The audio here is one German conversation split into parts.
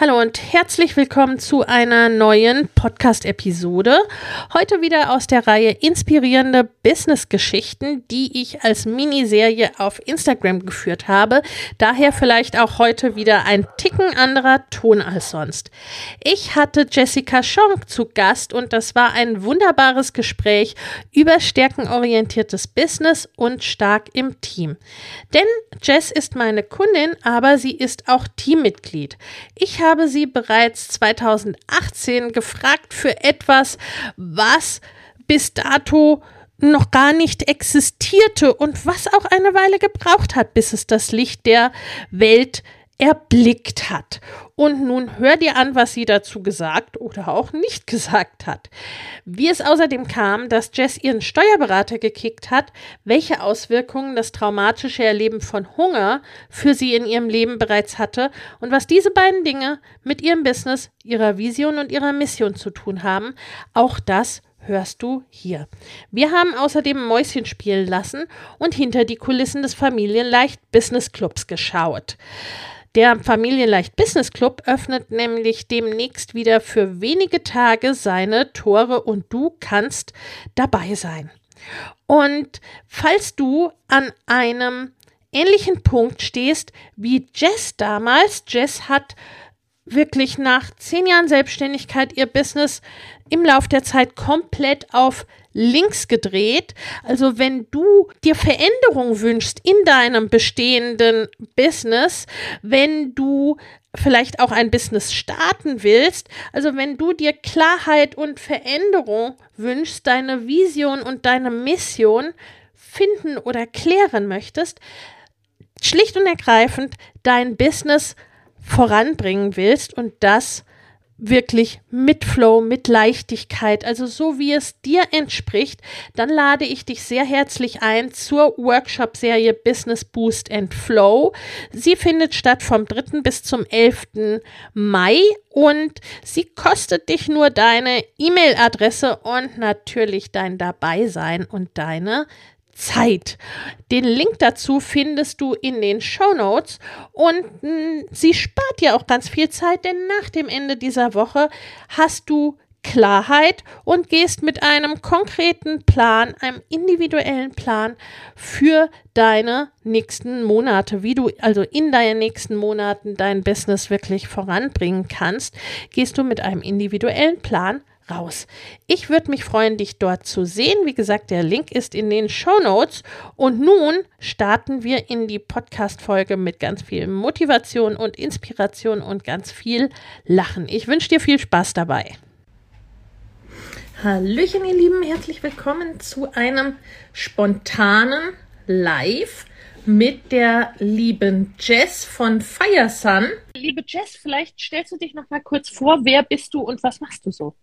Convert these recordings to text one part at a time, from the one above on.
Hallo und herzlich willkommen zu einer neuen Podcast-Episode. Heute wieder aus der Reihe Inspirierende Business-Geschichten, die ich als Miniserie auf Instagram geführt habe. Daher vielleicht auch heute wieder ein Ticken anderer Ton als sonst. Ich hatte Jessica Schonk zu Gast und das war ein wunderbares Gespräch über stärkenorientiertes Business und stark im Team. Denn Jess ist meine Kundin, aber sie ist auch Teammitglied. Ich habe habe sie bereits 2018 gefragt für etwas, was bis dato noch gar nicht existierte und was auch eine Weile gebraucht hat, bis es das Licht der Welt erblickt hat. Und nun hör dir an, was sie dazu gesagt oder auch nicht gesagt hat. Wie es außerdem kam, dass Jess ihren Steuerberater gekickt hat, welche Auswirkungen das traumatische Erleben von Hunger für sie in ihrem Leben bereits hatte und was diese beiden Dinge mit ihrem Business, ihrer Vision und ihrer Mission zu tun haben, auch das hörst du hier. Wir haben außerdem Mäuschen spielen lassen und hinter die Kulissen des Familienleicht Business Clubs geschaut. Der Familienleicht Business Club öffnet nämlich demnächst wieder für wenige Tage seine Tore und du kannst dabei sein. Und falls du an einem ähnlichen Punkt stehst wie Jess damals, Jess hat wirklich nach zehn Jahren Selbstständigkeit ihr Business im Lauf der Zeit komplett auf links gedreht. Also wenn du dir Veränderung wünschst in deinem bestehenden Business, wenn du vielleicht auch ein Business starten willst, also wenn du dir Klarheit und Veränderung wünschst, deine Vision und deine Mission finden oder klären möchtest, schlicht und ergreifend dein Business voranbringen willst und das wirklich mit Flow, mit Leichtigkeit, also so wie es dir entspricht, dann lade ich dich sehr herzlich ein zur Workshop-Serie Business Boost and Flow. Sie findet statt vom 3. bis zum 11. Mai und sie kostet dich nur deine E-Mail-Adresse und natürlich dein Dabeisein und deine Zeit. Den Link dazu findest du in den Show Notes und hm, sie spart dir auch ganz viel Zeit, denn nach dem Ende dieser Woche hast du Klarheit und gehst mit einem konkreten Plan, einem individuellen Plan für deine nächsten Monate, wie du also in deinen nächsten Monaten dein Business wirklich voranbringen kannst, gehst du mit einem individuellen Plan raus. Ich würde mich freuen, dich dort zu sehen. Wie gesagt, der Link ist in den Show Notes. Und nun starten wir in die Podcast-Folge mit ganz viel Motivation und Inspiration und ganz viel Lachen. Ich wünsche dir viel Spaß dabei. Hallöchen, ihr Lieben, herzlich willkommen zu einem spontanen Live mit der lieben Jess von Firesun. Liebe Jess, vielleicht stellst du dich noch mal kurz vor, wer bist du und was machst du so?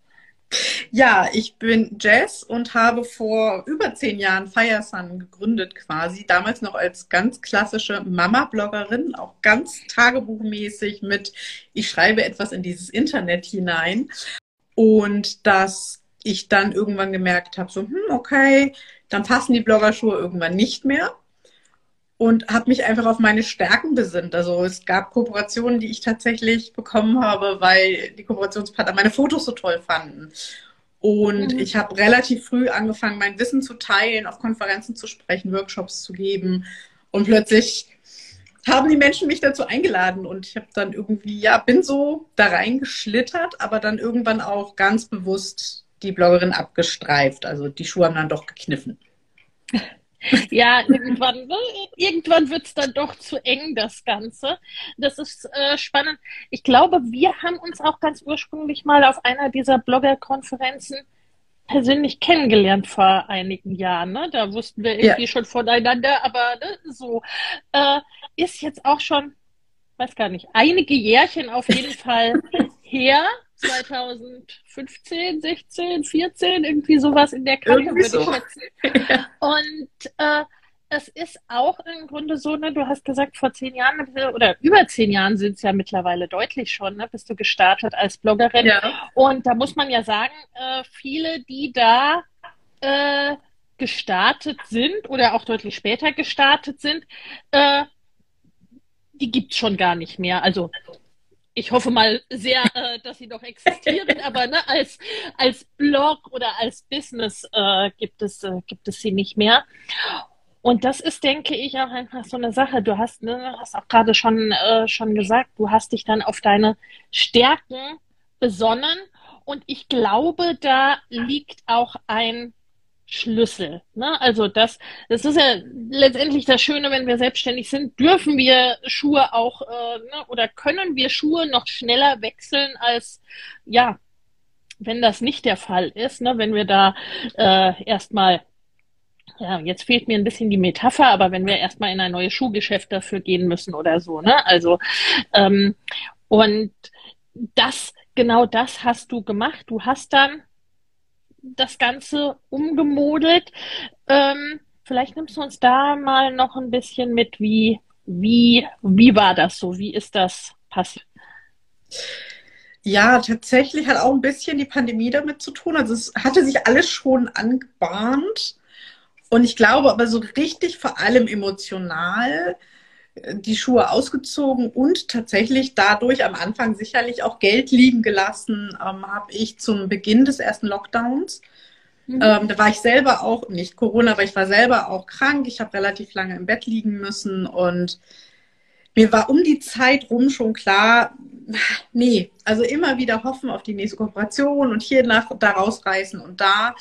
Ja, ich bin Jess und habe vor über zehn Jahren Firesun gegründet quasi. Damals noch als ganz klassische Mama-Bloggerin, auch ganz tagebuchmäßig mit, ich schreibe etwas in dieses Internet hinein. Und dass ich dann irgendwann gemerkt habe, so, hm, okay, dann passen die Bloggerschuhe irgendwann nicht mehr und habe mich einfach auf meine Stärken besinnt. Also es gab Kooperationen, die ich tatsächlich bekommen habe, weil die Kooperationspartner meine Fotos so toll fanden. Und mhm. ich habe relativ früh angefangen, mein Wissen zu teilen, auf Konferenzen zu sprechen, Workshops zu geben. Und plötzlich haben die Menschen mich dazu eingeladen und ich habe dann irgendwie, ja, bin so da reingeschlittert, aber dann irgendwann auch ganz bewusst die Bloggerin abgestreift. Also die Schuhe haben dann doch gekniffen. Ja, irgendwann, ne, irgendwann wird es dann doch zu eng, das Ganze. Das ist äh, spannend. Ich glaube, wir haben uns auch ganz ursprünglich mal auf einer dieser Blogger-Konferenzen persönlich kennengelernt vor einigen Jahren. Ne? Da wussten wir irgendwie ja. schon voneinander, aber ne, so äh, ist jetzt auch schon, weiß gar nicht, einige Jährchen auf jeden Fall her. 2015, 16, 14, irgendwie sowas in der Kante, würde so. ich schätzen. ja. Und äh, es ist auch im Grunde so, ne, du hast gesagt, vor zehn Jahren oder über zehn Jahren sind es ja mittlerweile deutlich schon, ne, bist du gestartet als Bloggerin. Ja. Und da muss man ja sagen, äh, viele, die da äh, gestartet sind oder auch deutlich später gestartet sind, äh, die gibt es schon gar nicht mehr. Also ich hoffe mal sehr, äh, dass sie noch existieren, aber ne, als, als Blog oder als Business äh, gibt, es, äh, gibt es sie nicht mehr. Und das ist, denke ich, auch einfach so eine Sache. Du hast, ne, hast auch gerade schon, äh, schon gesagt, du hast dich dann auf deine Stärken besonnen. Und ich glaube, da liegt auch ein Schlüssel. Ne? Also das, das ist ja letztendlich das Schöne, wenn wir selbstständig sind, dürfen wir Schuhe auch äh, ne, oder können wir Schuhe noch schneller wechseln als ja, wenn das nicht der Fall ist, ne? wenn wir da äh, erstmal ja, jetzt fehlt mir ein bisschen die Metapher, aber wenn wir erstmal in ein neues Schuhgeschäft dafür gehen müssen oder so, ne? Also, ähm, und das, genau das hast du gemacht. Du hast dann das Ganze umgemodelt. Ähm, vielleicht nimmst du uns da mal noch ein bisschen mit, wie, wie, wie war das so? Wie ist das passiert? Ja, tatsächlich hat auch ein bisschen die Pandemie damit zu tun. Also es hatte sich alles schon angebahnt. Und ich glaube aber so richtig vor allem emotional die Schuhe ausgezogen und tatsächlich dadurch am Anfang sicherlich auch Geld liegen gelassen, ähm, habe ich zum Beginn des ersten Lockdowns. Mhm. Ähm, da war ich selber auch, nicht Corona, aber ich war selber auch krank. Ich habe relativ lange im Bett liegen müssen und mir war um die Zeit rum schon klar, nee, also immer wieder hoffen auf die nächste Kooperation und hier nach, da rausreißen und da.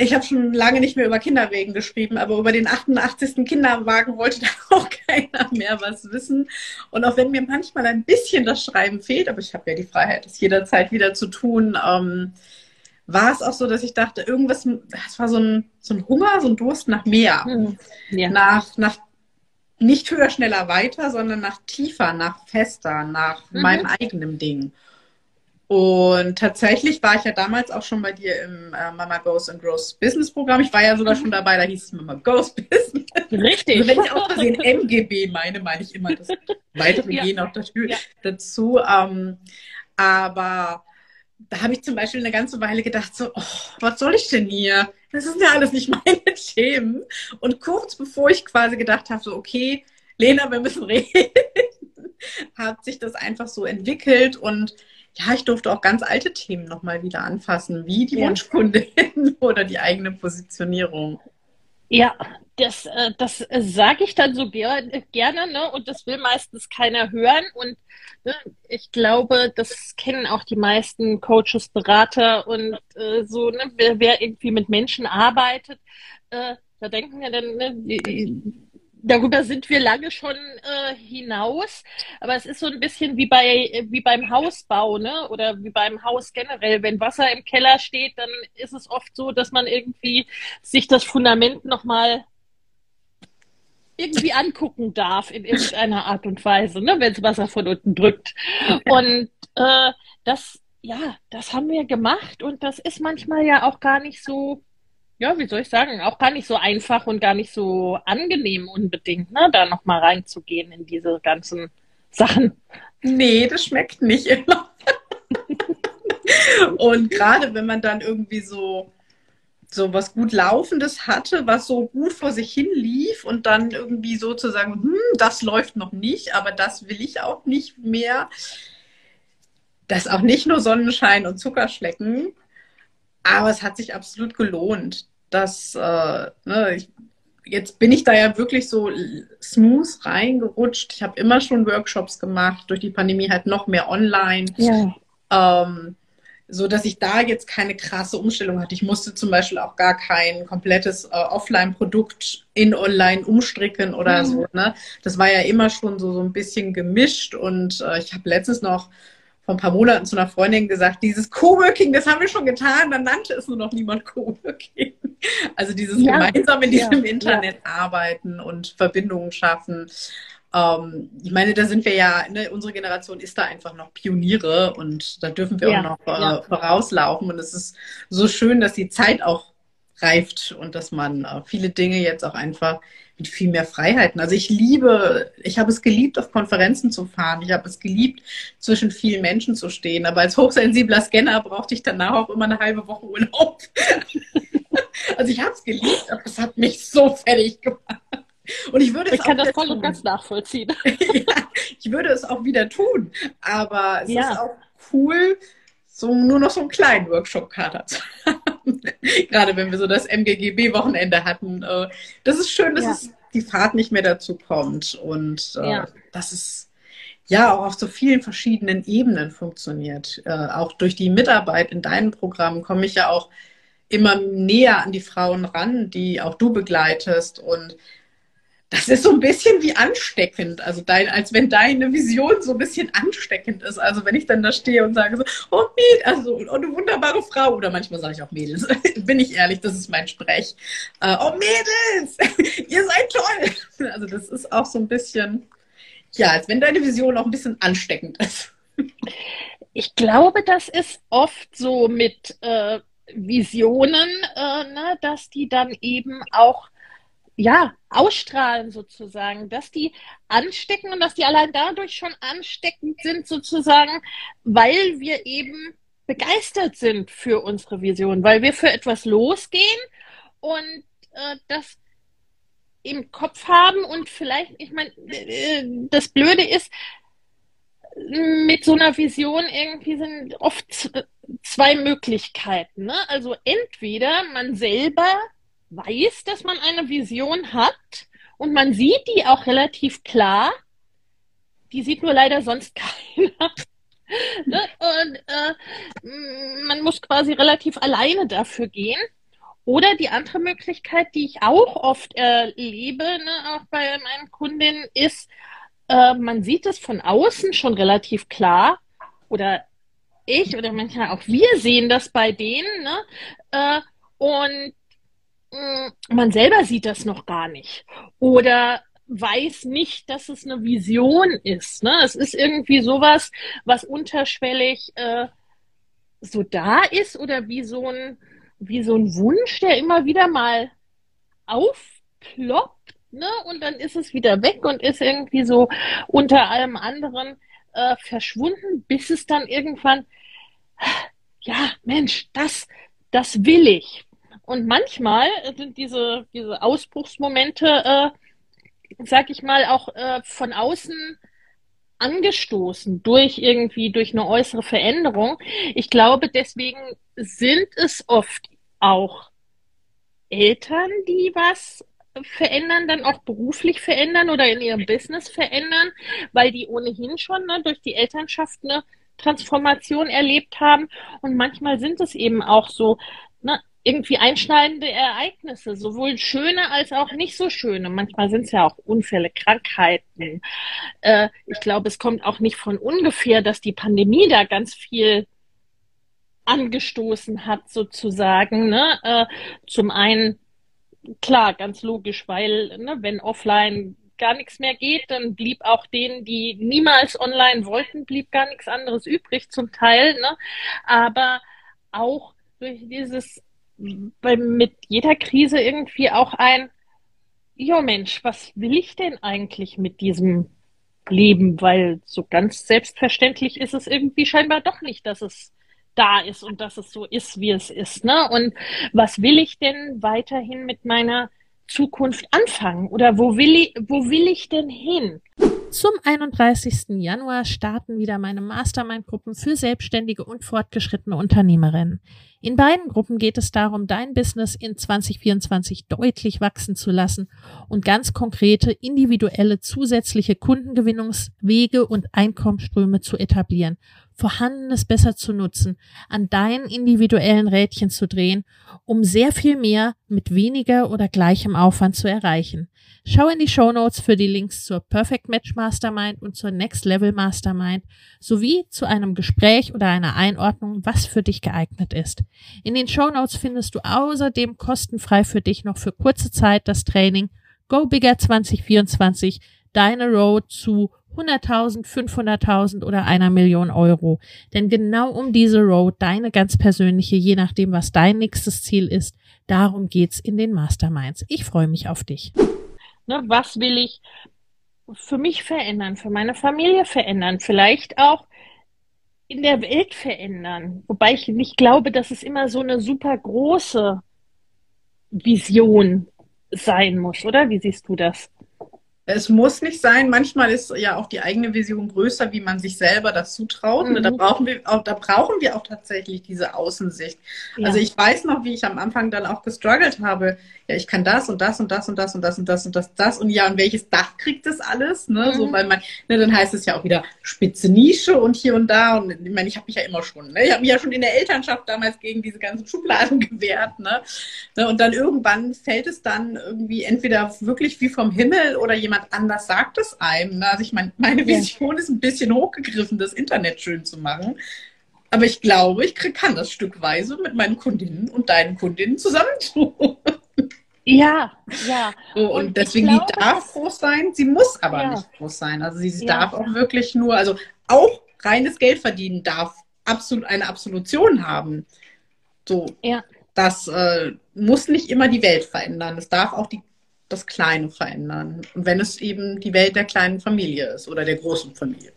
Ich habe schon lange nicht mehr über Kinderwegen geschrieben, aber über den 88. Kinderwagen wollte da auch keiner mehr was wissen. Und auch wenn mir manchmal ein bisschen das Schreiben fehlt, aber ich habe ja die Freiheit, das jederzeit wieder zu tun, ähm, war es auch so, dass ich dachte, irgendwas, es war so ein, so ein Hunger, so ein Durst nach mehr. Mhm. Ja. Nach, nach nicht höher, schneller, weiter, sondern nach tiefer, nach fester, nach mhm. meinem eigenen Ding. Und tatsächlich war ich ja damals auch schon bei dir im äh, Mama Goes and Grows Business Programm. Ich war ja sogar schon dabei, da hieß es Mama Goes Business. Richtig. Also wenn ich auch versehen MGB meine, meine ich immer das weitere ja. G noch dazu. Ja. dazu ähm, aber da habe ich zum Beispiel eine ganze Weile gedacht, so, oh, was soll ich denn hier? Das sind ja alles nicht meine Themen. Und kurz bevor ich quasi gedacht habe, so, okay, Lena, wir müssen reden, hat sich das einfach so entwickelt und ja, ich durfte auch ganz alte Themen nochmal wieder anfassen, wie die ja. Wunschkundin oder die eigene Positionierung. Ja, das, äh, das sage ich dann so ger gerne, ne? Und das will meistens keiner hören. Und ne, ich glaube, das kennen auch die meisten Coaches, Berater und äh, so, ne? wer, wer irgendwie mit Menschen arbeitet, äh, da denken wir dann, ne, darüber sind wir lange schon äh, hinaus, aber es ist so ein bisschen wie bei wie beim Hausbau, ne? Oder wie beim Haus generell. Wenn Wasser im Keller steht, dann ist es oft so, dass man irgendwie sich das Fundament nochmal irgendwie angucken darf in irgendeiner Art und Weise, ne? wenn es Wasser von unten drückt. Und äh, das, ja, das haben wir gemacht und das ist manchmal ja auch gar nicht so ja, wie soll ich sagen, auch gar nicht so einfach und gar nicht so angenehm unbedingt, ne, da nochmal reinzugehen in diese ganzen Sachen. Nee, das schmeckt nicht immer. und gerade wenn man dann irgendwie so, so was gut Laufendes hatte, was so gut vor sich hin lief und dann irgendwie sozusagen, hm, das läuft noch nicht, aber das will ich auch nicht mehr. Das auch nicht nur Sonnenschein und Zuckerschlecken, Aber es hat sich absolut gelohnt. dass äh, ne, ich, jetzt bin ich da ja wirklich so smooth reingerutscht. Ich habe immer schon Workshops gemacht, durch die Pandemie halt noch mehr online. Ja. Ähm, so dass ich da jetzt keine krasse Umstellung hatte. Ich musste zum Beispiel auch gar kein komplettes äh, Offline-Produkt in Online umstricken oder mhm. so. Ne? Das war ja immer schon so, so ein bisschen gemischt und äh, ich habe letztens noch vor ein paar Monaten zu einer Freundin gesagt, dieses Coworking, das haben wir schon getan, dann nannte es nur noch niemand Coworking. Also dieses ja. gemeinsam in diesem ja. Internet ja. arbeiten und Verbindungen schaffen. Ähm, ich meine, da sind wir ja, ne, unsere Generation ist da einfach noch Pioniere und da dürfen wir auch noch äh, vorauslaufen. Und es ist so schön, dass die Zeit auch reift und dass man äh, viele Dinge jetzt auch einfach mit viel mehr Freiheiten. Also ich liebe, ich habe es geliebt, auf Konferenzen zu fahren. Ich habe es geliebt, zwischen vielen Menschen zu stehen. Aber als hochsensibler Scanner brauchte ich danach auch immer eine halbe Woche Urlaub. also ich habe es geliebt, aber es hat mich so fertig gemacht. Und ich würde es ich kann das voll und ganz nachvollziehen. ja, ich würde es auch wieder tun. Aber es ja. ist auch cool, so nur noch so einen kleinen Workshop-Kader zu haben. Gerade wenn wir so das MGGB-Wochenende hatten. Äh, das ist schön, dass ja. es die Fahrt nicht mehr dazu kommt. Und äh, ja. dass es ja auch auf so vielen verschiedenen Ebenen funktioniert. Äh, auch durch die Mitarbeit in deinem Programm komme ich ja auch immer näher an die Frauen ran, die auch du begleitest. Und das ist so ein bisschen wie ansteckend. Also dein, als wenn deine Vision so ein bisschen ansteckend ist. Also wenn ich dann da stehe und sage so, oh Mädels, also oh, eine wunderbare Frau, oder manchmal sage ich auch Mädels, bin ich ehrlich, das ist mein Sprech. Äh, oh Mädels, ihr seid toll. Also das ist auch so ein bisschen, ja, als wenn deine Vision auch ein bisschen ansteckend ist. Ich glaube, das ist oft so mit äh, Visionen, äh, ne, dass die dann eben auch ja, ausstrahlen sozusagen, dass die anstecken und dass die allein dadurch schon ansteckend sind sozusagen, weil wir eben begeistert sind für unsere Vision, weil wir für etwas losgehen und äh, das im Kopf haben und vielleicht, ich meine, äh, das Blöde ist, mit so einer Vision irgendwie sind oft zwei Möglichkeiten. Ne? Also entweder man selber weiß, dass man eine Vision hat und man sieht die auch relativ klar. Die sieht nur leider sonst keiner. ne? Und äh, man muss quasi relativ alleine dafür gehen. Oder die andere Möglichkeit, die ich auch oft erlebe, ne, auch bei meinen Kundinnen, ist, äh, man sieht es von außen schon relativ klar. Oder ich oder manchmal auch wir sehen das bei denen. Ne? Äh, und man selber sieht das noch gar nicht oder weiß nicht, dass es eine Vision ist. Ne? Es ist irgendwie sowas, was unterschwellig äh, so da ist oder wie so ein wie so ein Wunsch, der immer wieder mal aufploppt, ne? Und dann ist es wieder weg und ist irgendwie so unter allem anderen äh, verschwunden, bis es dann irgendwann, ja, Mensch, das, das will ich. Und manchmal sind diese, diese Ausbruchsmomente, äh, sag ich mal, auch äh, von außen angestoßen durch irgendwie, durch eine äußere Veränderung. Ich glaube, deswegen sind es oft auch Eltern, die was verändern, dann auch beruflich verändern oder in ihrem Business verändern, weil die ohnehin schon ne, durch die Elternschaft eine Transformation erlebt haben. Und manchmal sind es eben auch so ne, irgendwie einschneidende Ereignisse, sowohl schöne als auch nicht so schöne. Manchmal sind es ja auch Unfälle, Krankheiten. Äh, ich glaube, es kommt auch nicht von ungefähr, dass die Pandemie da ganz viel angestoßen hat, sozusagen. Ne? Äh, zum einen, klar, ganz logisch, weil ne, wenn offline gar nichts mehr geht, dann blieb auch denen, die niemals online wollten, blieb gar nichts anderes übrig zum Teil. Ne? Aber auch durch dieses bei, mit jeder Krise irgendwie auch ein, ja Mensch, was will ich denn eigentlich mit diesem Leben? Weil so ganz selbstverständlich ist es irgendwie scheinbar doch nicht, dass es da ist und dass es so ist, wie es ist. Ne? Und was will ich denn weiterhin mit meiner Zukunft anfangen? Oder wo will ich, wo will ich denn hin? Zum 31. Januar starten wieder meine Mastermind-Gruppen für selbstständige und fortgeschrittene Unternehmerinnen. In beiden Gruppen geht es darum, dein Business in 2024 deutlich wachsen zu lassen und ganz konkrete individuelle zusätzliche Kundengewinnungswege und Einkommensströme zu etablieren, Vorhandenes besser zu nutzen, an deinen individuellen Rädchen zu drehen, um sehr viel mehr mit weniger oder gleichem Aufwand zu erreichen. Schau in die Show Notes für die Links zur Perfect Match Mastermind und zur Next Level Mastermind sowie zu einem Gespräch oder einer Einordnung, was für dich geeignet ist. In den Show Notes findest du außerdem kostenfrei für dich noch für kurze Zeit das Training Go Bigger 2024, deine Road zu 100.000, 500.000 oder einer Million Euro. Denn genau um diese Road, deine ganz persönliche, je nachdem, was dein nächstes Ziel ist, darum geht's in den Masterminds. Ich freue mich auf dich. Ne, was will ich für mich verändern, für meine Familie verändern, vielleicht auch in der Welt verändern. Wobei ich nicht glaube, dass es immer so eine super große Vision sein muss, oder? Wie siehst du das? Es muss nicht sein. Manchmal ist ja auch die eigene Vision größer, wie man sich selber das zutraut. Mhm. Da brauchen wir auch, da brauchen wir auch tatsächlich diese Außensicht. Ja. Also ich weiß noch, wie ich am Anfang dann auch gestruggelt habe. Ja, ich kann das und das und das und das und das und das und das, das und ja, und welches Dach kriegt das alles? Ne? Mhm. So, weil man, ne, dann heißt es ja auch wieder spitze Nische und hier und da. Und ich meine, ich habe mich ja immer schon, ne? ich habe mich ja schon in der Elternschaft damals gegen diese ganzen Schubladen gewehrt. Ne? ne? Und dann irgendwann fällt es dann irgendwie entweder wirklich wie vom Himmel oder jemand jemand anders sagt es einem. Ne? Also ich meine, meine Vision ja. ist ein bisschen hochgegriffen, das Internet schön zu machen. Aber ich glaube, ich kann das stückweise mit meinen Kundinnen und deinen Kundinnen zusammentun. Ja, ja. So, und, und, deswegen, glaube, die darf groß sein, sie muss aber ja. nicht groß sein. Also sie, sie ja. darf auch wirklich nur, also auch reines Geld verdienen darf absolut eine Absolution haben. So, ja. das äh, muss nicht immer die Welt verändern. Es darf auch die das Kleine verändern. Und wenn es eben die Welt der kleinen Familie ist oder der großen Familie.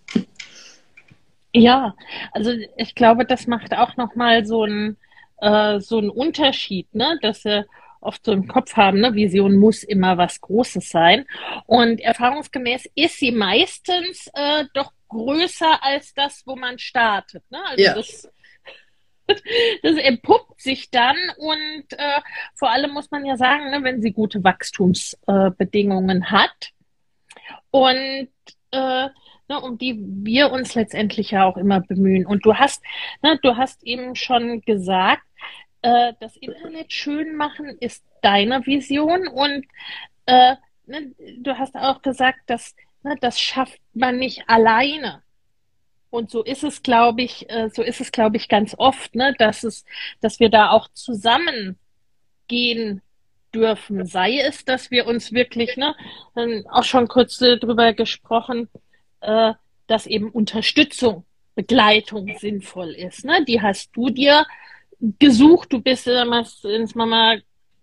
Ja, also ich glaube, das macht auch nochmal so einen äh, so einen Unterschied, ne? dass wir oft so im Kopf haben, ne? Vision muss immer was Großes sein. Und erfahrungsgemäß ist sie meistens äh, doch größer als das, wo man startet. Ne? Also ja. das das entpuppt sich dann und äh, vor allem muss man ja sagen, ne, wenn sie gute Wachstumsbedingungen äh, hat und äh, ne, um die wir uns letztendlich ja auch immer bemühen. Und du hast, ne, du hast eben schon gesagt, äh, das Internet schön machen ist deine Vision und äh, ne, du hast auch gesagt, dass ne, das schafft man nicht alleine. Und so ist es, glaube ich, äh, so ist es, glaube ich, ganz oft, ne, dass es, dass wir da auch zusammen gehen dürfen. Sei es, dass wir uns wirklich, ne, auch schon kurz drüber gesprochen, äh, dass eben Unterstützung, Begleitung sinnvoll ist. Ne? Die hast du dir gesucht. Du bist damals ins Mama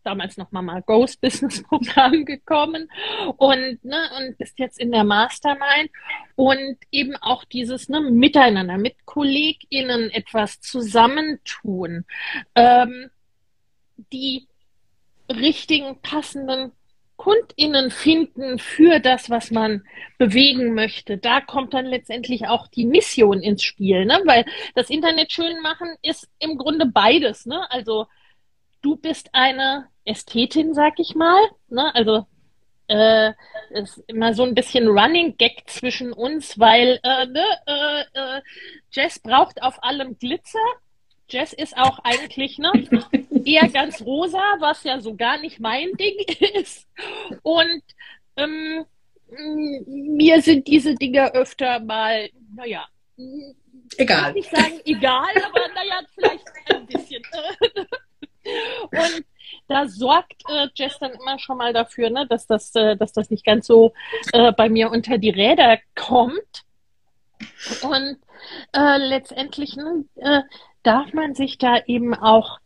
damals noch Mama Ghost Business Programm gekommen und, ne, und bist jetzt in der Mastermind und eben auch dieses ne, Miteinander mit KollegInnen etwas zusammentun, ähm, die richtigen, passenden KundInnen finden für das, was man bewegen möchte. Da kommt dann letztendlich auch die Mission ins Spiel, ne? weil das Internet schön machen ist im Grunde beides. Ne? Also du bist eine Ästhetin, sag ich mal. Ne? Also äh, ist immer so ein bisschen Running Gag zwischen uns, weil äh, ne, äh, äh, Jess braucht auf allem Glitzer. Jess ist auch eigentlich ne, eher ganz rosa, was ja so gar nicht mein Ding ist. Und ähm, mir sind diese Dinge öfter mal, naja, egal. Ich nicht sagen egal, aber naja, vielleicht ein bisschen. Und da sorgt äh, Jess dann immer schon mal dafür, ne, dass, das, äh, dass das nicht ganz so äh, bei mir unter die Räder kommt. Und äh, letztendlich ne, äh, darf man sich da eben auch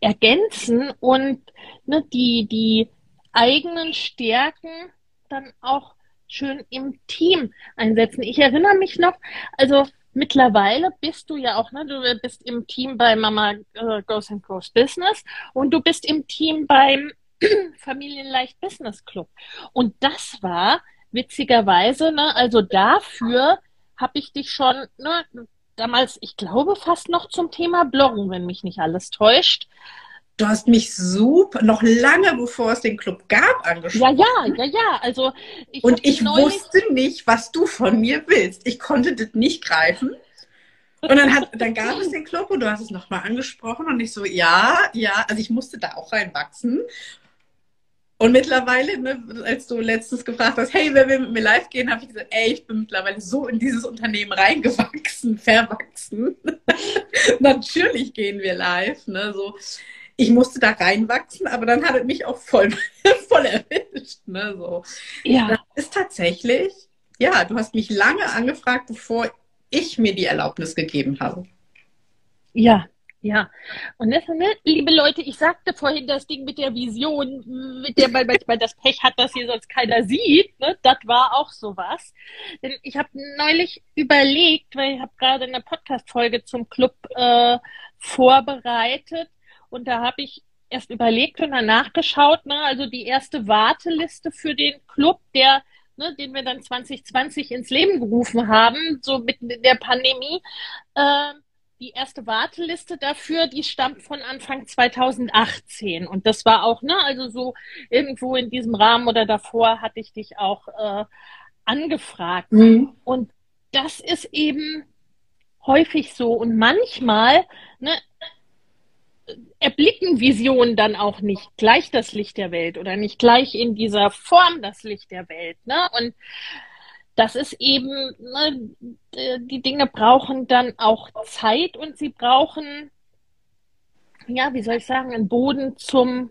ergänzen und ne, die, die eigenen Stärken dann auch schön im Team einsetzen. Ich erinnere mich noch, also mittlerweile bist du ja auch, ne, du bist im Team bei Mama äh, Goes and Grows Business und du bist im Team beim Familienleicht Business Club. Und das war witzigerweise, ne, also dafür habe ich dich schon ne, damals, ich glaube, fast noch zum Thema Bloggen, wenn mich nicht alles täuscht. Du hast mich super, noch lange bevor es den Club gab, angesprochen. Ja, ja, ja, ja. Also ich und ich wusste nicht, was du von mir willst. Ich konnte das nicht greifen. Und dann, hat, dann gab es den Club und du hast es nochmal angesprochen und ich so, ja, ja, also ich musste da auch reinwachsen. Und mittlerweile, ne, als du letztens gefragt hast, hey, wer will mit mir live gehen, habe ich gesagt, ey, ich bin mittlerweile so in dieses Unternehmen reingewachsen, verwachsen. Natürlich gehen wir live, ne, so. Ich musste da reinwachsen, aber dann hat es mich auch voll, voll erwischt, ne, so. Ja. Das ist tatsächlich, ja, du hast mich lange angefragt, bevor ich mir die Erlaubnis gegeben habe. Ja, ja, und das, ne, liebe Leute, ich sagte vorhin das Ding mit der Vision, mit der man manchmal das Pech hat, dass hier sonst keiner sieht. Ne? Das war auch sowas. Denn ich habe neulich überlegt, weil ich habe gerade eine Podcast-Folge zum Club äh, vorbereitet und da habe ich erst überlegt und dann nachgeschaut, ne? also die erste Warteliste für den Club, der Ne, den wir dann 2020 ins Leben gerufen haben, so mitten in der Pandemie. Äh, die erste Warteliste dafür, die stammt von Anfang 2018. Und das war auch, ne, also so irgendwo in diesem Rahmen oder davor hatte ich dich auch äh, angefragt. Mhm. Und das ist eben häufig so. Und manchmal, ne, erblicken Visionen dann auch nicht gleich das Licht der Welt oder nicht gleich in dieser Form das Licht der Welt. Ne? Und das ist eben, ne, die Dinge brauchen dann auch Zeit und sie brauchen, ja, wie soll ich sagen, einen Boden zum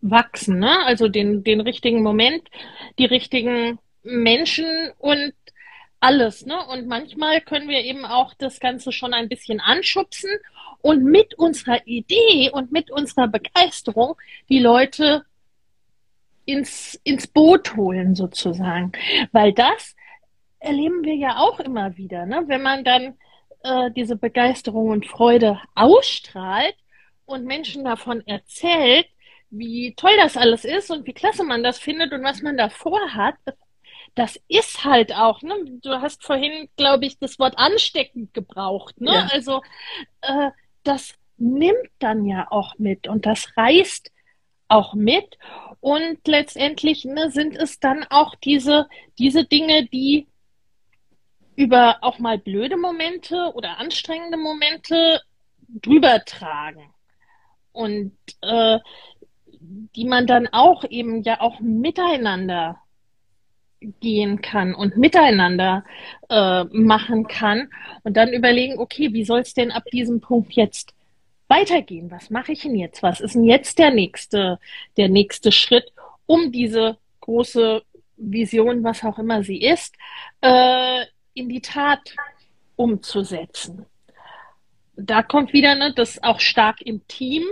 Wachsen, ne? Also den, den richtigen Moment, die richtigen Menschen und alles, ne? Und manchmal können wir eben auch das Ganze schon ein bisschen anschubsen und mit unserer Idee und mit unserer Begeisterung die Leute ins, ins Boot holen sozusagen. Weil das erleben wir ja auch immer wieder, ne? wenn man dann äh, diese Begeisterung und Freude ausstrahlt und Menschen davon erzählt, wie toll das alles ist und wie klasse man das findet und was man davor hat, das ist halt auch, ne? Du hast vorhin, glaube ich, das Wort ansteckend gebraucht, ne? Ja. Also äh, das nimmt dann ja auch mit und das reißt auch mit. Und letztendlich ne, sind es dann auch diese, diese Dinge, die über auch mal blöde Momente oder anstrengende Momente drüber tragen. Und äh, die man dann auch eben ja auch miteinander gehen kann und miteinander äh, machen kann und dann überlegen, okay, wie soll es denn ab diesem Punkt jetzt weitergehen? Was mache ich denn jetzt? Was ist denn jetzt der nächste, der nächste Schritt, um diese große Vision, was auch immer sie ist, äh, in die Tat umzusetzen? Da kommt wieder ne, das auch stark im Team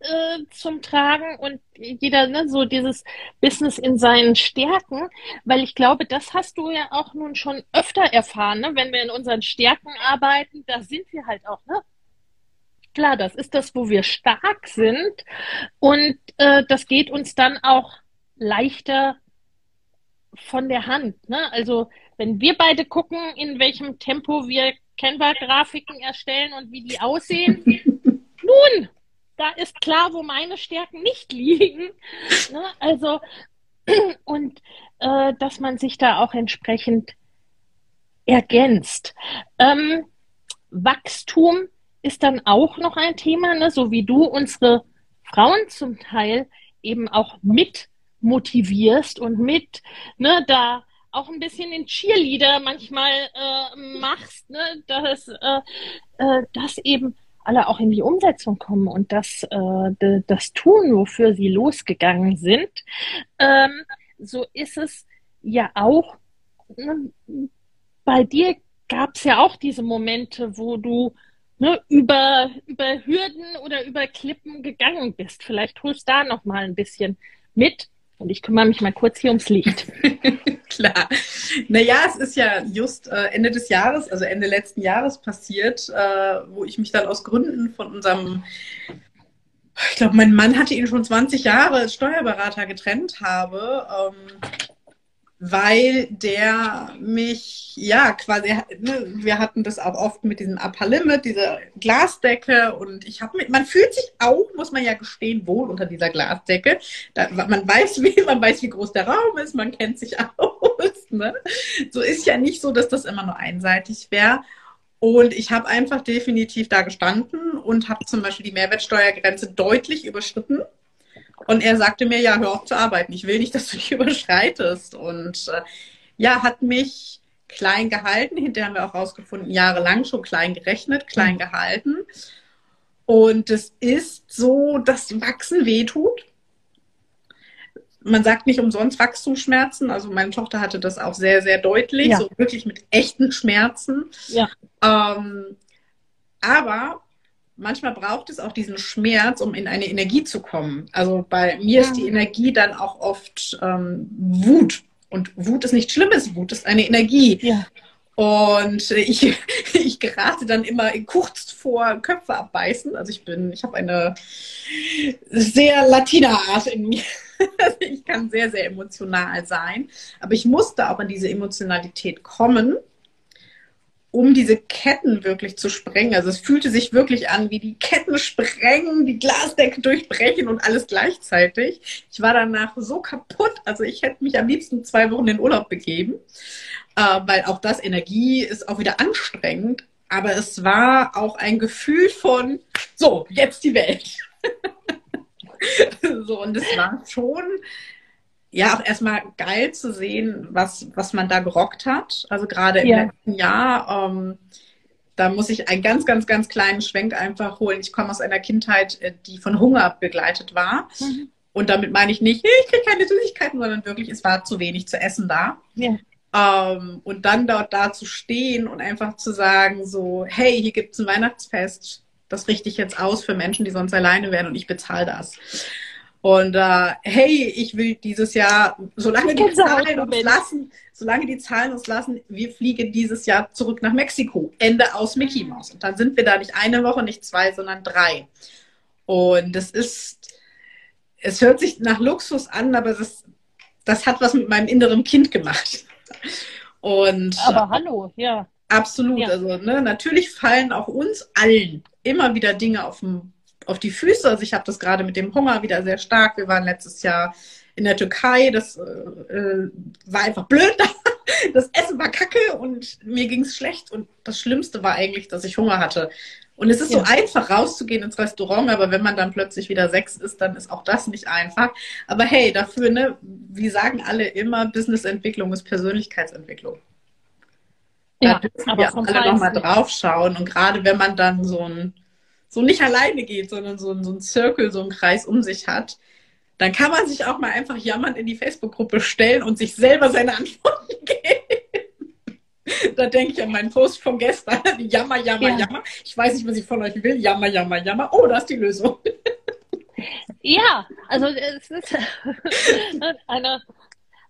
äh, zum Tragen und jeder ne, so dieses Business in seinen Stärken, weil ich glaube, das hast du ja auch nun schon öfter erfahren, ne? wenn wir in unseren Stärken arbeiten, da sind wir halt auch, ne? Klar, das ist das, wo wir stark sind. Und äh, das geht uns dann auch leichter von der Hand. Ne? Also wenn wir beide gucken, in welchem Tempo wir Canva-Grafiken erstellen und wie die aussehen, nun, da ist klar, wo meine Stärken nicht liegen. Ne? Also und äh, dass man sich da auch entsprechend ergänzt. Ähm, Wachstum ist dann auch noch ein Thema, ne? so wie du unsere Frauen zum Teil eben auch mit motivierst und mit ne, da auch ein bisschen den Cheerleader manchmal äh, machst, ne, dass, äh, äh, dass eben alle auch in die Umsetzung kommen und das, äh, das tun, wofür sie losgegangen sind. Ähm, so ist es ja auch. Ne, bei dir gab es ja auch diese Momente, wo du ne, über, über Hürden oder über Klippen gegangen bist. Vielleicht holst du da noch mal ein bisschen mit. Und ich kümmere mich mal kurz hier ums Licht. Klar. Naja, es ist ja just äh, Ende des Jahres, also Ende letzten Jahres passiert, äh, wo ich mich dann aus Gründen von unserem, ich glaube, mein Mann hatte ihn schon 20 Jahre als Steuerberater getrennt habe. Ähm, weil der mich, ja, quasi, ne, wir hatten das auch oft mit diesem Upper Limit, dieser Glasdecke und ich habe man fühlt sich auch, muss man ja gestehen, wohl unter dieser Glasdecke. Da, man weiß, wie, man weiß, wie groß der Raum ist, man kennt sich aus. Ne? So ist ja nicht so, dass das immer nur einseitig wäre. Und ich habe einfach definitiv da gestanden und habe zum Beispiel die Mehrwertsteuergrenze deutlich überschritten. Und er sagte mir, ja, hör auf zu arbeiten. Ich will nicht, dass du dich überschreitest. Und äh, ja, hat mich klein gehalten. Hinterher haben wir auch rausgefunden, jahrelang schon klein gerechnet, klein gehalten. Und es ist so, dass Wachsen wehtut. Man sagt nicht umsonst Wachstumsschmerzen. Also meine Tochter hatte das auch sehr, sehr deutlich, ja. so wirklich mit echten Schmerzen. Ja. Ähm, aber manchmal braucht es auch diesen Schmerz, um in eine Energie zu kommen. Also bei mir ja. ist die Energie dann auch oft ähm, Wut. Und Wut ist nichts Schlimmes, Wut ist eine Energie. Ja. Und ich, ich gerate dann immer kurz vor Köpfe abbeißen. Also ich bin, ich habe eine sehr Latina-Art in mir. ich kann sehr, sehr emotional sein. Aber ich musste auch an diese Emotionalität kommen, um diese Ketten wirklich zu sprengen. Also es fühlte sich wirklich an, wie die Ketten sprengen, die Glasdecke durchbrechen und alles gleichzeitig. Ich war danach so kaputt, also ich hätte mich am liebsten zwei Wochen in Urlaub begeben, äh, weil auch das Energie ist auch wieder anstrengend. Aber es war auch ein Gefühl von, so, jetzt die Welt. so, und es war schon ja auch erstmal geil zu sehen, was, was man da gerockt hat. Also gerade im ja. letzten Jahr, ähm, da muss ich einen ganz, ganz, ganz kleinen Schwenk einfach holen. Ich komme aus einer Kindheit, äh, die von Hunger begleitet war. Mhm. Und damit meine ich nicht, ich kriege keine Süßigkeiten, sondern wirklich, es war zu wenig zu essen da. Ja. Ähm, und dann dort da zu stehen und einfach zu sagen, so, hey, hier gibt es ein Weihnachtsfest, das richte ich jetzt aus für Menschen, die sonst alleine wären und ich bezahle das. Und äh, hey, ich will dieses Jahr, solange die Zahlen uns lassen, solange die Zahlen uns lassen, wir fliegen dieses Jahr zurück nach Mexiko. Ende aus Mickey Mouse. Und dann sind wir da nicht eine Woche, nicht zwei, sondern drei. Und das ist, es hört sich nach Luxus an, aber das, das hat was mit meinem inneren Kind gemacht. Und aber hallo, ja. Absolut. Ja. Also ne, natürlich fallen auch uns allen immer wieder Dinge auf den auf die Füße. Also ich habe das gerade mit dem Hunger wieder sehr stark. Wir waren letztes Jahr in der Türkei. Das äh, war einfach blöd. Das Essen war kacke und mir ging es schlecht. Und das Schlimmste war eigentlich, dass ich Hunger hatte. Und es ist ja. so einfach rauszugehen ins Restaurant, aber wenn man dann plötzlich wieder sechs ist, dann ist auch das nicht einfach. Aber hey, dafür, ne, wie sagen alle immer, Businessentwicklung ist Persönlichkeitsentwicklung. Da ja, dürfen wir alle nochmal drauf schauen. Und gerade wenn man dann so ein so nicht alleine geht, sondern so, so ein Circle, so ein Kreis um sich hat, dann kann man sich auch mal einfach jammern in die Facebook-Gruppe stellen und sich selber seine Antworten geben. da denke ich an meinen Post von gestern. Jammer, jammer, ja. jammer. Ich weiß nicht, was ich von euch will. Jammer, jammer, jammer. Oh, da ist die Lösung. ja, also es ist eine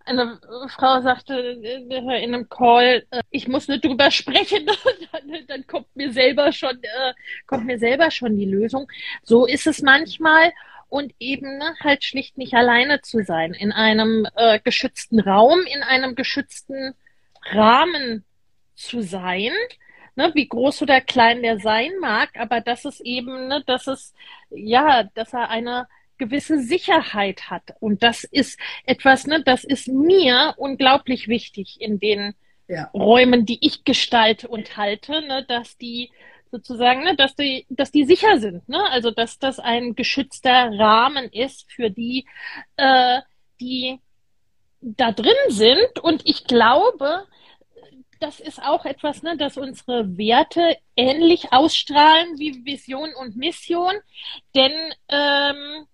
eine Frau sagte in einem Call, äh, ich muss nicht drüber sprechen, dann, dann, kommt mir selber schon, äh, kommt mir selber schon die Lösung. So ist es manchmal. Und eben ne, halt schlicht nicht alleine zu sein, in einem äh, geschützten Raum, in einem geschützten Rahmen zu sein, ne, wie groß oder klein der sein mag, aber dass es eben, ne, dass es, ja, dass er eine gewisse Sicherheit hat. Und das ist etwas, ne, das ist mir unglaublich wichtig in den ja. Räumen, die ich gestalte und halte, ne, dass die sozusagen, ne, dass die, dass die sicher sind, ne? Also dass das ein geschützter Rahmen ist für die, äh, die da drin sind. Und ich glaube, das ist auch etwas, ne, dass unsere Werte ähnlich ausstrahlen wie Vision und Mission. Denn ähm,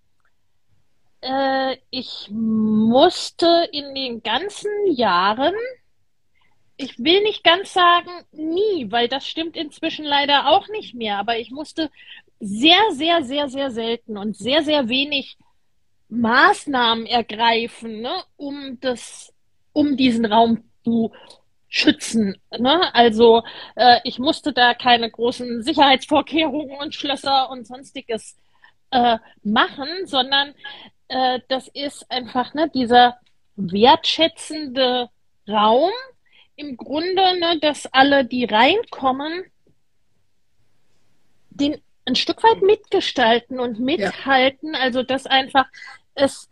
äh, ich musste in den ganzen Jahren, ich will nicht ganz sagen nie, weil das stimmt inzwischen leider auch nicht mehr, aber ich musste sehr, sehr, sehr, sehr selten und sehr, sehr wenig Maßnahmen ergreifen, ne, um das, um diesen Raum zu schützen. Ne? Also äh, ich musste da keine großen Sicherheitsvorkehrungen und Schlösser und sonstiges äh, machen, sondern äh, das ist einfach ne, dieser wertschätzende Raum im Grunde, ne, dass alle, die reinkommen, den ein Stück weit mitgestalten und mithalten. Ja. Also dass einfach es,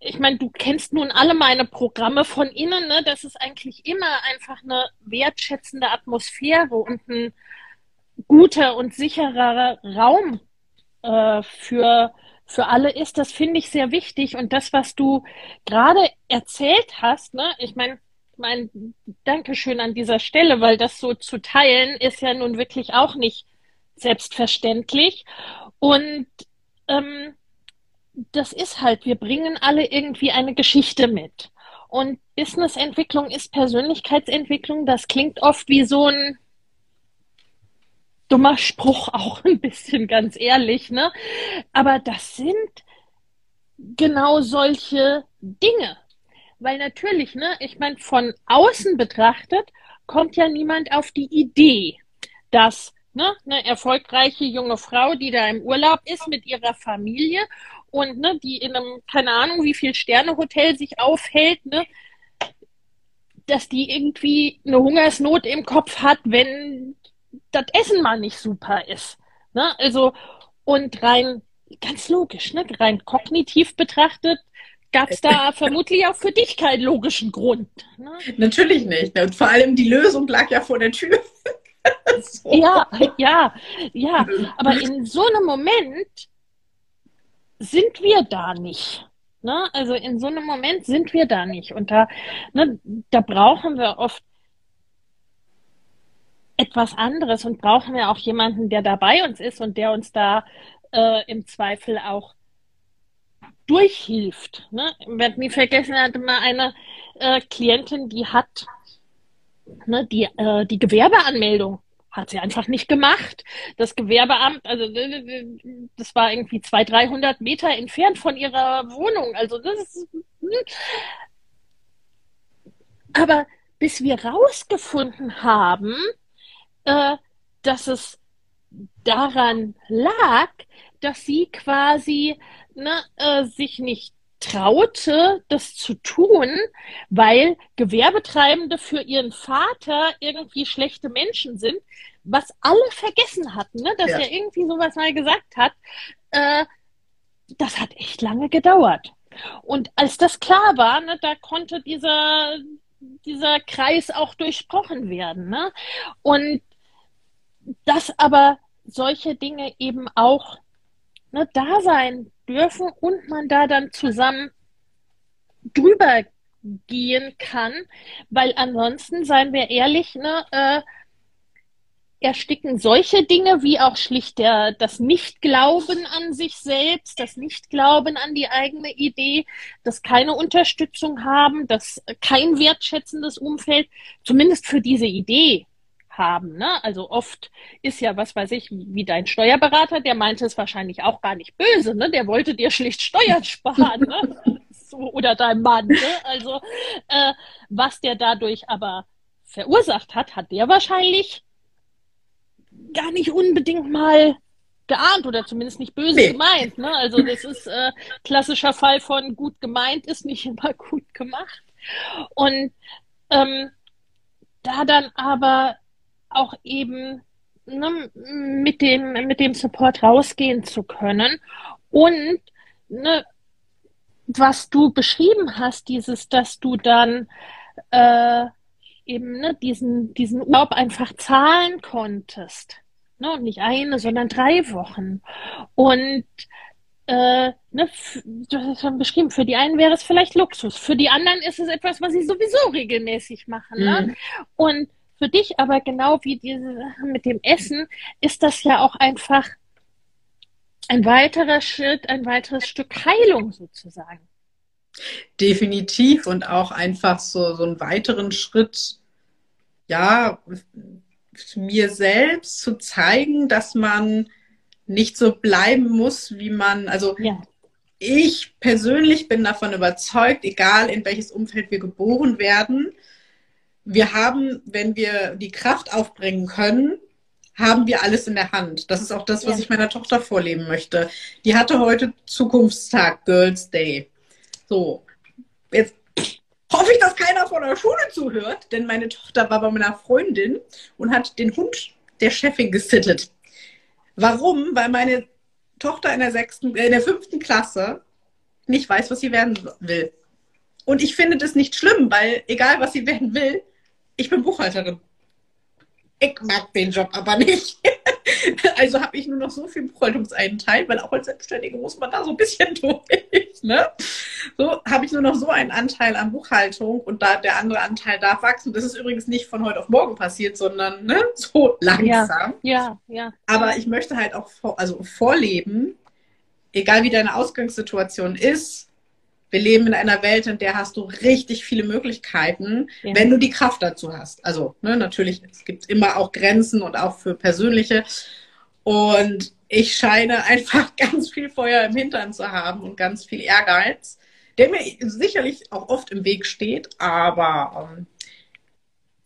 ich meine, du kennst nun alle meine Programme von innen, ne? Das ist eigentlich immer einfach eine wertschätzende Atmosphäre und ein guter und sicherer Raum äh, für für alle ist, das finde ich sehr wichtig. Und das, was du gerade erzählt hast, ne, ich meine, mein Dankeschön an dieser Stelle, weil das so zu teilen ist ja nun wirklich auch nicht selbstverständlich. Und ähm, das ist halt, wir bringen alle irgendwie eine Geschichte mit. Und Businessentwicklung ist Persönlichkeitsentwicklung. Das klingt oft wie so ein dummer Spruch, auch ein bisschen ganz ehrlich, ne? Aber das sind genau solche Dinge. Weil natürlich, ne, ich meine, von außen betrachtet kommt ja niemand auf die Idee, dass ne, eine erfolgreiche junge Frau, die da im Urlaub ist mit ihrer Familie und ne, die in einem, keine Ahnung, wie viel Sterne-Hotel sich aufhält, ne, dass die irgendwie eine Hungersnot im Kopf hat, wenn das Essen mal nicht super ist. Ne? Also, und rein, ganz logisch, ne? rein kognitiv betrachtet, gab es da vermutlich auch für dich keinen logischen Grund. Ne? Natürlich nicht. Ne? Und vor allem die Lösung lag ja vor der Tür. so. Ja, ja, ja. Aber in so einem Moment sind wir da nicht. Ne? Also in so einem Moment sind wir da nicht. Und da, ne, da brauchen wir oft etwas anderes und brauchen wir auch jemanden, der da bei uns ist und der uns da äh, im Zweifel auch durchhilft. Ne? Ich werde nie vergessen, er hatte mal eine äh, Klientin, die hat ne, die, äh, die Gewerbeanmeldung hat sie einfach nicht gemacht. Das Gewerbeamt, also das war irgendwie 200, 300 Meter entfernt von ihrer Wohnung. Also das ist, hm. aber bis wir rausgefunden haben, äh, dass es daran lag, dass sie quasi ne, äh, sich nicht traute, das zu tun, weil Gewerbetreibende für ihren Vater irgendwie schlechte Menschen sind, was alle vergessen hatten, ne? dass ja. er irgendwie sowas mal gesagt hat. Äh, das hat echt lange gedauert. Und als das klar war, ne, da konnte dieser, dieser Kreis auch durchbrochen werden. Ne? Und dass aber solche Dinge eben auch ne, da sein dürfen und man da dann zusammen drüber gehen kann, weil ansonsten, seien wir ehrlich, ne, äh, ersticken solche Dinge wie auch schlicht der, das Nichtglauben an sich selbst, das Nichtglauben an die eigene Idee, das keine Unterstützung haben, das kein wertschätzendes Umfeld, zumindest für diese Idee haben. Ne? Also oft ist ja, was weiß ich, wie dein Steuerberater, der meinte es wahrscheinlich auch gar nicht böse, ne? Der wollte dir schlicht Steuern sparen, ne? So, oder dein Mann. Ne? Also äh, was der dadurch aber verursacht hat, hat der wahrscheinlich gar nicht unbedingt mal geahnt oder zumindest nicht böse nee. gemeint. Ne? Also das ist äh, klassischer Fall von gut gemeint ist nicht immer gut gemacht. Und ähm, da dann aber auch eben ne, mit, dem, mit dem Support rausgehen zu können. Und ne, was du beschrieben hast, dieses, dass du dann äh, eben ne, diesen, diesen Urlaub einfach zahlen konntest. Ne, und nicht eine, sondern drei Wochen. Und äh, ne, du hast es schon beschrieben, für die einen wäre es vielleicht Luxus, für die anderen ist es etwas, was sie sowieso regelmäßig machen. Ne? Mhm. Und für dich aber genau wie diese mit dem Essen ist das ja auch einfach ein weiterer Schritt, ein weiteres Stück Heilung sozusagen. Definitiv und auch einfach so, so einen weiteren Schritt, ja, mir selbst zu zeigen, dass man nicht so bleiben muss, wie man, also ja. ich persönlich bin davon überzeugt, egal in welches Umfeld wir geboren werden, wir haben, wenn wir die Kraft aufbringen können, haben wir alles in der Hand. Das ist auch das, was ja. ich meiner Tochter vorleben möchte. Die hatte heute Zukunftstag, Girls Day. So, jetzt hoffe ich, dass keiner von der Schule zuhört, denn meine Tochter war bei meiner Freundin und hat den Hund der Chefin gesittet. Warum? Weil meine Tochter in der sechsten, äh, in der fünften Klasse nicht weiß, was sie werden will. Und ich finde das nicht schlimm, weil egal was sie werden will, ich bin Buchhalterin. Ich mag den Job aber nicht. Also habe ich nur noch so viel Buchhaltungseinteil, weil auch als Selbstständige muss man da so ein bisschen durch. Ne? So habe ich nur noch so einen Anteil an Buchhaltung und da der andere Anteil darf wachsen. Das ist übrigens nicht von heute auf morgen passiert, sondern ne, so langsam. Ja, ja, ja. Aber ich möchte halt auch vor, also vorleben, egal wie deine Ausgangssituation ist, wir leben in einer Welt, in der hast du richtig viele Möglichkeiten, ja. wenn du die Kraft dazu hast. Also ne, natürlich, es gibt immer auch Grenzen und auch für persönliche. Und ich scheine einfach ganz viel Feuer im Hintern zu haben und ganz viel Ehrgeiz, der mir sicherlich auch oft im Weg steht, aber ähm,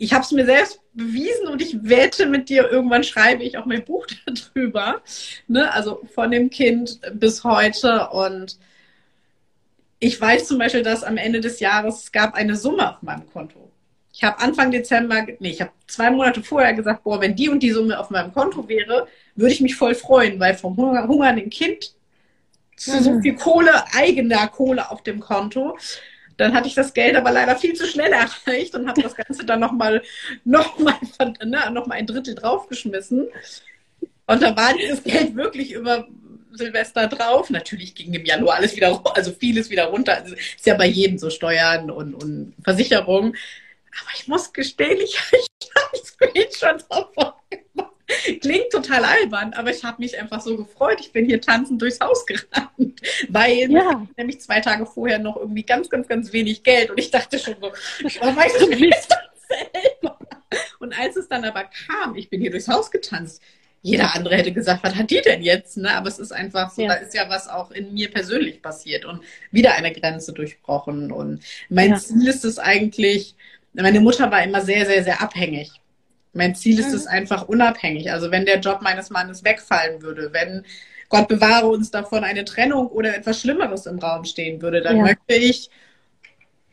ich habe es mir selbst bewiesen und ich wette mit dir, irgendwann schreibe ich auch mein Buch darüber. Ne? Also von dem Kind bis heute und ich weiß zum Beispiel, dass am Ende des Jahres es gab eine Summe auf meinem Konto. Ich habe Anfang Dezember, nee, ich habe zwei Monate vorher gesagt, boah, wenn die und die Summe auf meinem Konto wäre, würde ich mich voll freuen, weil vom Hunger, hungernden Kind zu so mhm. viel Kohle, eigener Kohle auf dem Konto. Dann hatte ich das Geld aber leider viel zu schnell erreicht und habe das Ganze dann nochmal noch mal, ne, noch mal ein Drittel draufgeschmissen. Und da war dieses Geld wirklich über Silvester drauf. Natürlich ging im Januar alles wieder, also vieles wieder runter. Also ist ja bei jedem so Steuern und, und Versicherungen. Aber ich muss gestehen, ich, ich habe Screenshots davon gemacht. Klingt total albern, aber ich habe mich einfach so gefreut. Ich bin hier tanzend durchs Haus gerannt, weil ja. nämlich zwei Tage vorher noch irgendwie ganz, ganz, ganz wenig Geld und ich dachte schon so, ich weiß nicht, selber. Und als es dann aber kam, ich bin hier durchs Haus getanzt, jeder andere hätte gesagt, was hat die denn jetzt? Ne? Aber es ist einfach so, ja. da ist ja was auch in mir persönlich passiert und wieder eine Grenze durchbrochen. Und mein ja. Ziel ist es eigentlich, meine Mutter war immer sehr, sehr, sehr abhängig. Mein Ziel ist mhm. es einfach unabhängig. Also wenn der Job meines Mannes wegfallen würde, wenn Gott bewahre uns davon eine Trennung oder etwas Schlimmeres im Raum stehen würde, dann ja. möchte ich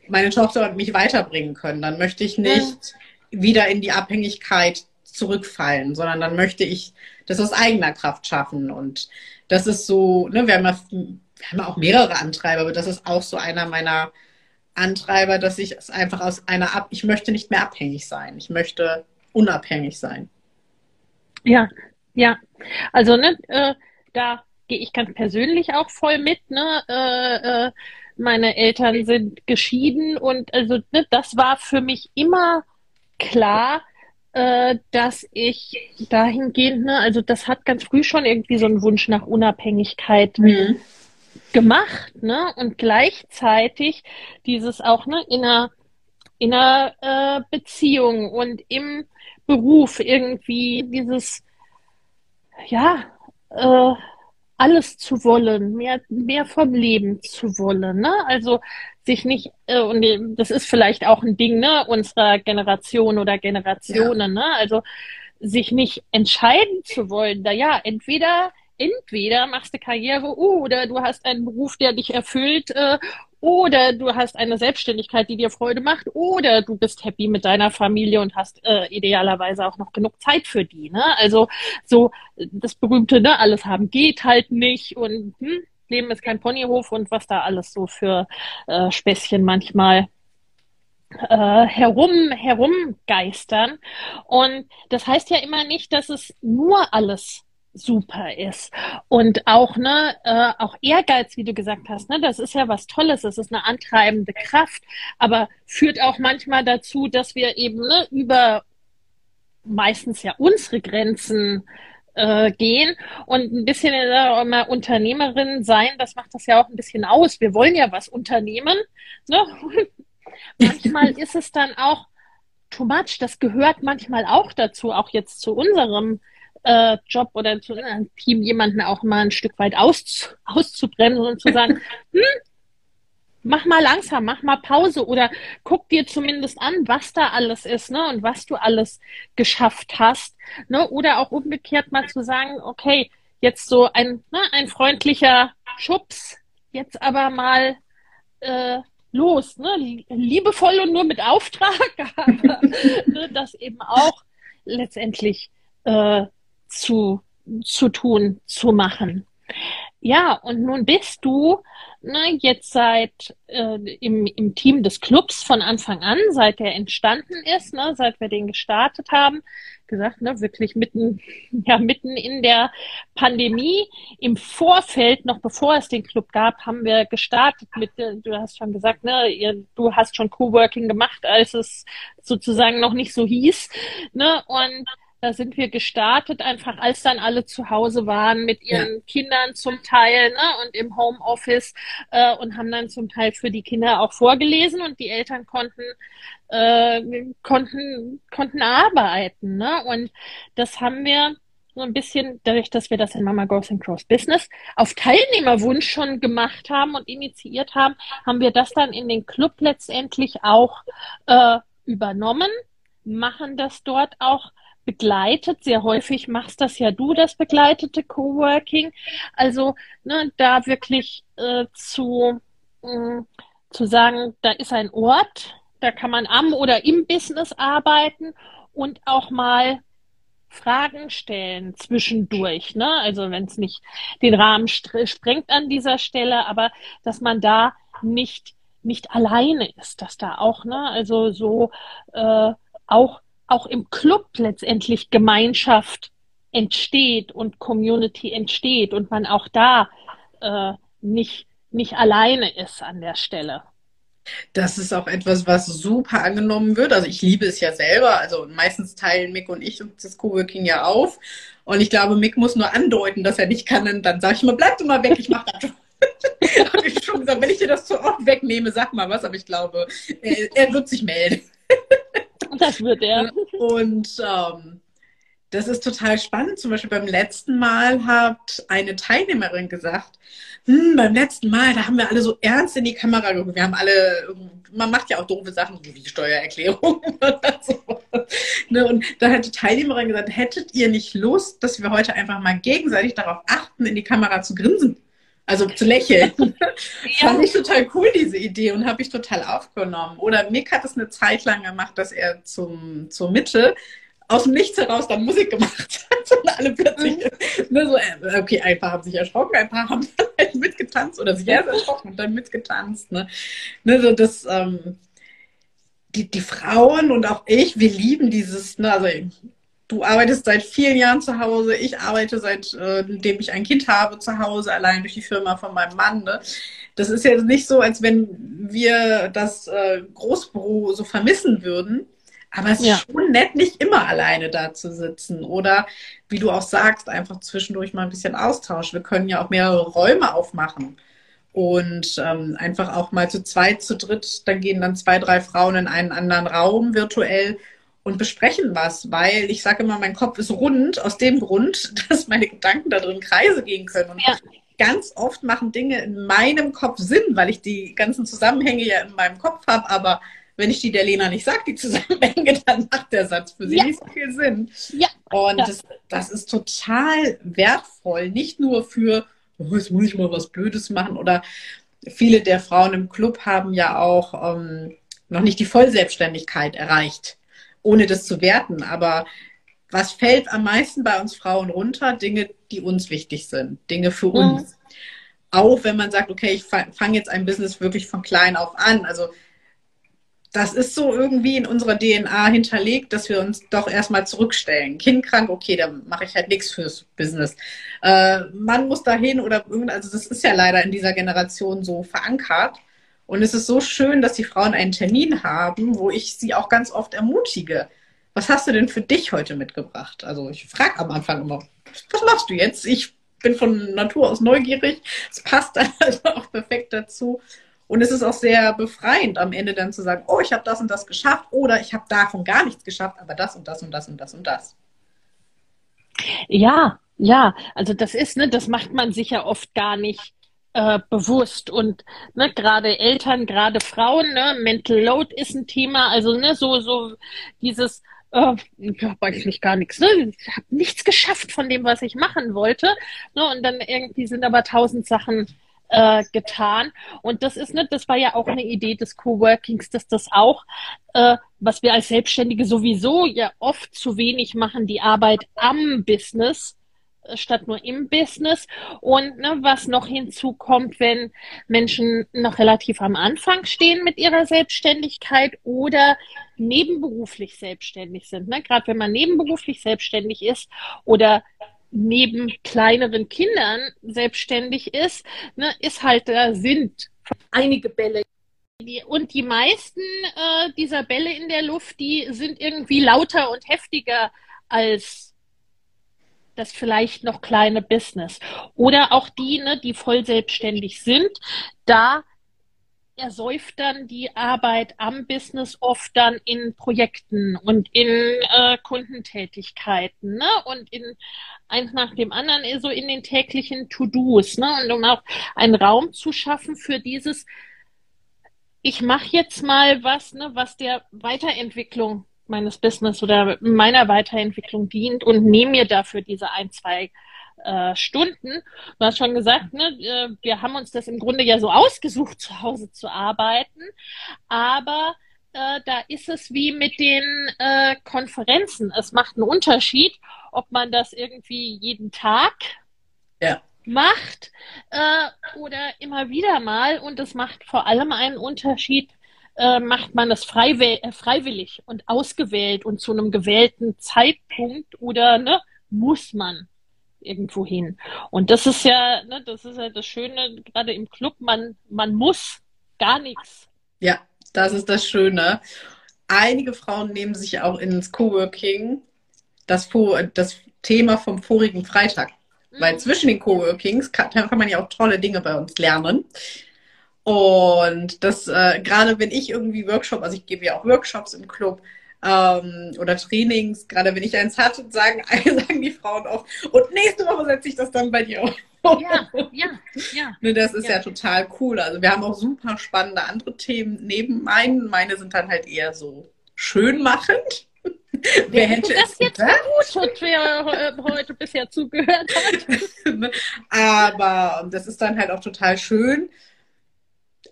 meine Tochter und mich weiterbringen können. Dann möchte ich nicht wieder in die Abhängigkeit zurückfallen, sondern dann möchte ich das aus eigener Kraft schaffen. Und das ist so, ne, wir haben ja, wir haben auch mehrere Antreiber, aber das ist auch so einer meiner Antreiber, dass ich es einfach aus einer ab, ich möchte nicht mehr abhängig sein. Ich möchte unabhängig sein. Ja, ja. Also, ne, äh, da gehe ich ganz persönlich auch voll mit, ne, äh, äh, meine Eltern sind geschieden und also ne, das war für mich immer klar, äh, dass ich dahingehend, ne, also das hat ganz früh schon irgendwie so einen Wunsch nach Unabhängigkeit mhm. gemacht, ne? Und gleichzeitig dieses auch, ne, in einer, in einer äh, Beziehung und im Beruf irgendwie dieses, ja, äh, alles zu wollen, mehr, mehr vom Leben zu wollen. Ne? Also sich nicht, äh, und das ist vielleicht auch ein Ding ne, unserer Generation oder Generationen, ja. ne? also sich nicht entscheiden zu wollen. Da ja, entweder entweder machst du Karriere oder du hast einen Beruf, der dich erfüllt äh, oder du hast eine Selbstständigkeit, die dir Freude macht oder du bist happy mit deiner Familie und hast äh, idealerweise auch noch genug Zeit für die. Ne? Also so das berühmte, ne, alles haben geht halt nicht und hm, Leben ist kein Ponyhof und was da alles so für äh, Späßchen manchmal äh, herum herumgeistern. Und das heißt ja immer nicht, dass es nur alles super ist. Und auch, ne, äh, auch Ehrgeiz, wie du gesagt hast, ne, das ist ja was Tolles, das ist eine antreibende Kraft, aber führt auch manchmal dazu, dass wir eben ne, über meistens ja unsere Grenzen äh, gehen und ein bisschen äh, mal Unternehmerin sein, das macht das ja auch ein bisschen aus. Wir wollen ja was unternehmen. Ne? manchmal ist es dann auch too much. Das gehört manchmal auch dazu, auch jetzt zu unserem äh, Job oder zu einem Team jemanden auch mal ein Stück weit aus, auszubremsen und zu sagen, hm, mach mal langsam, mach mal Pause oder guck dir zumindest an, was da alles ist, ne, und was du alles geschafft hast, ne, oder auch umgekehrt mal zu sagen, okay, jetzt so ein, ne, ein freundlicher Schubs, jetzt aber mal äh, los, ne? liebevoll und nur mit Auftrag, aber ne, das eben auch letztendlich äh, zu, zu tun, zu machen. Ja, und nun bist du ne, jetzt seit äh, im, im Team des Clubs von Anfang an, seit der entstanden ist, ne, seit wir den gestartet haben, gesagt, ne, wirklich mitten, ja, mitten in der Pandemie. Im Vorfeld, noch bevor es den Club gab, haben wir gestartet mit, äh, du hast schon gesagt, ne, ihr, du hast schon Coworking gemacht, als es sozusagen noch nicht so hieß, ne, und da sind wir gestartet, einfach als dann alle zu Hause waren mit ihren ja. Kindern zum Teil ne, und im Homeoffice äh, und haben dann zum Teil für die Kinder auch vorgelesen und die Eltern konnten äh, konnten konnten arbeiten. Ne? Und das haben wir so ein bisschen, dadurch, dass wir das in Mama Goes and Cross Business auf Teilnehmerwunsch schon gemacht haben und initiiert haben, haben wir das dann in den Club letztendlich auch äh, übernommen, machen das dort auch begleitet. Sehr häufig machst das ja du, das begleitete Coworking. Also ne, da wirklich äh, zu, äh, zu sagen, da ist ein Ort, da kann man am oder im Business arbeiten und auch mal Fragen stellen zwischendurch. Ne? Also wenn es nicht den Rahmen sprengt an dieser Stelle, aber dass man da nicht nicht alleine ist, dass da auch, ne, also so äh, auch auch im Club letztendlich Gemeinschaft entsteht und Community entsteht und man auch da äh, nicht, nicht alleine ist an der Stelle. Das ist auch etwas, was super angenommen wird. Also ich liebe es ja selber. Also meistens teilen Mick und ich das Coworking ja auf. Und ich glaube, Mick muss nur andeuten, dass er nicht kann. Und dann sage ich immer, bleib du mal weg, ich mache das schon. Habe ich schon gesagt, wenn ich dir das zu oft wegnehme, sag mal was. Aber ich glaube, er, er wird sich melden. Das wird er. Und ähm, das ist total spannend. Zum Beispiel beim letzten Mal hat eine Teilnehmerin gesagt, hm, beim letzten Mal, da haben wir alle so ernst in die Kamera geguckt. Wir haben alle, man macht ja auch doofe Sachen wie Steuererklärung oder so. Ne? Und da hat die Teilnehmerin gesagt, hättet ihr nicht Lust, dass wir heute einfach mal gegenseitig darauf achten, in die Kamera zu grinsen? Also zu lächeln. ja. Fand ich total cool, diese Idee, und habe ich total aufgenommen. Oder Mick hat es eine Zeit lang gemacht, dass er zum, zur Mitte aus dem Nichts heraus dann Musik gemacht hat und alle plötzlich, mhm. ne, so, äh, okay, ein paar haben sich erschrocken, ein paar haben dann halt mitgetanzt oder sich erst erschrocken und dann mitgetanzt. Ne, ne so das, ähm, die, die Frauen und auch ich, wir lieben dieses, ne, also du arbeitest seit vielen Jahren zu Hause, ich arbeite seitdem äh, ich ein Kind habe zu Hause, allein durch die Firma von meinem Mann. Ne? Das ist jetzt nicht so, als wenn wir das äh, Großbüro so vermissen würden. Aber es ja. ist schon nett, nicht immer alleine da zu sitzen. Oder wie du auch sagst, einfach zwischendurch mal ein bisschen Austausch. Wir können ja auch mehrere Räume aufmachen. Und ähm, einfach auch mal zu zweit, zu dritt, dann gehen dann zwei, drei Frauen in einen anderen Raum virtuell und besprechen was, weil ich sage immer, mein Kopf ist rund aus dem Grund, dass meine Gedanken da drin Kreise gehen können. Und ja. ganz oft machen Dinge in meinem Kopf Sinn, weil ich die ganzen Zusammenhänge ja in meinem Kopf habe, aber wenn ich die der Lena nicht sage, die Zusammenhänge, dann macht der Satz für sie ja. nicht so viel Sinn. Ja. Und ja. Das, das ist total wertvoll, nicht nur für, oh, jetzt muss ich mal was Blödes machen oder viele der Frauen im Club haben ja auch ähm, noch nicht die Vollselbstständigkeit erreicht ohne das zu werten. Aber was fällt am meisten bei uns Frauen runter? Dinge, die uns wichtig sind, Dinge für uns. Mhm. Auch wenn man sagt, okay, ich fange jetzt ein Business wirklich von klein auf an. Also das ist so irgendwie in unserer DNA hinterlegt, dass wir uns doch erstmal zurückstellen. Kind krank, okay, dann mache ich halt nichts fürs Business. Äh, man muss dahin oder irgend, also das ist ja leider in dieser Generation so verankert. Und es ist so schön, dass die Frauen einen Termin haben, wo ich sie auch ganz oft ermutige. Was hast du denn für dich heute mitgebracht? Also ich frage am Anfang immer, was machst du jetzt? Ich bin von Natur aus neugierig. Es passt dann also auch perfekt dazu. Und es ist auch sehr befreiend, am Ende dann zu sagen, oh, ich habe das und das geschafft oder ich habe davon gar nichts geschafft, aber das und das und das und das und das. Ja, ja, also das ist, ne, das macht man sich ja oft gar nicht äh, bewusst und ne, gerade Eltern, gerade Frauen, ne, Mental Load ist ein Thema, also ne, so so dieses äh, ich habe eigentlich gar nichts, ne? ich habe nichts geschafft von dem, was ich machen wollte, ne, und dann irgendwie sind aber tausend Sachen äh, getan. Und das ist, ne, das war ja auch eine Idee des Coworkings, dass das auch, äh, was wir als Selbstständige sowieso ja oft zu wenig machen, die Arbeit am Business statt nur im Business. Und ne, was noch hinzukommt, wenn Menschen noch relativ am Anfang stehen mit ihrer Selbstständigkeit oder nebenberuflich selbstständig sind. Ne? Gerade wenn man nebenberuflich selbstständig ist oder neben kleineren Kindern selbstständig ist, ne, ist halt, da sind einige Bälle. Und die meisten äh, dieser Bälle in der Luft, die sind irgendwie lauter und heftiger als das vielleicht noch kleine Business. Oder auch die, ne, die voll selbstständig sind, da ersäuft dann die Arbeit am Business oft dann in Projekten und in äh, Kundentätigkeiten ne? und in eins nach dem anderen eh so in den täglichen To-Dos. Ne? Und um auch einen Raum zu schaffen für dieses, ich mache jetzt mal was, ne, was der Weiterentwicklung meines Business oder meiner Weiterentwicklung dient und nehme mir dafür diese ein, zwei äh, Stunden. Du hast schon gesagt, ne, äh, wir haben uns das im Grunde ja so ausgesucht, zu Hause zu arbeiten, aber äh, da ist es wie mit den äh, Konferenzen. Es macht einen Unterschied, ob man das irgendwie jeden Tag ja. macht äh, oder immer wieder mal. Und es macht vor allem einen Unterschied, äh, macht man das freiwillig und ausgewählt und zu einem gewählten Zeitpunkt oder ne, muss man irgendwo hin. Und das ist ja, ne, das ist ja das Schöne, gerade im Club, man, man muss gar nichts. Ja, das ist das Schöne. Einige Frauen nehmen sich auch ins Coworking das, das Thema vom vorigen Freitag. Mhm. Weil zwischen den Coworkings kann, kann man ja auch tolle Dinge bei uns lernen. Und das, äh, gerade wenn ich irgendwie Workshop, also ich gebe ja auch Workshops im Club, ähm, oder Trainings, gerade wenn ich eins hatte, sagen, sagen die Frauen auch, und nächste Woche setze ich das dann bei dir auf. Ja, ja, ja. Ne, das ist ja. ja. total cool. Also wir haben auch super spannende andere Themen neben meinen. Meine sind dann halt eher so schönmachend. Wer, wer hätte das jetzt gut, wer heute bisher zugehört hat. Aber das ist dann halt auch total schön,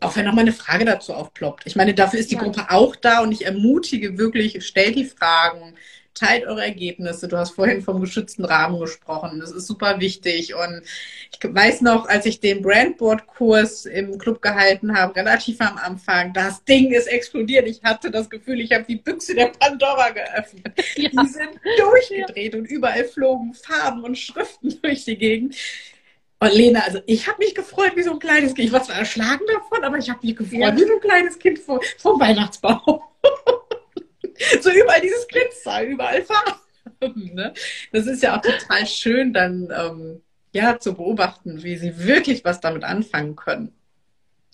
auch wenn nochmal eine Frage dazu aufploppt. Ich meine, dafür ist die ja. Gruppe auch da und ich ermutige wirklich, stellt die Fragen, teilt eure Ergebnisse. Du hast vorhin vom geschützten Rahmen gesprochen. Das ist super wichtig. Und ich weiß noch, als ich den Brandboard-Kurs im Club gehalten habe, relativ am Anfang, das Ding ist explodiert. Ich hatte das Gefühl, ich habe die Büchse der Pandora geöffnet. Ja. Die sind durchgedreht ja. und überall flogen Farben und Schriften durch die Gegend. Und Lena, also ich habe mich gefreut wie so ein kleines Kind. Ich war zwar erschlagen davon, aber ich habe mich gefreut ja. wie so ein kleines Kind vor, vom Weihnachtsbaum. so überall dieses Glitzer, überall Farben. Ne? Das ist ja auch total schön, dann ähm, ja zu beobachten, wie sie wirklich was damit anfangen können.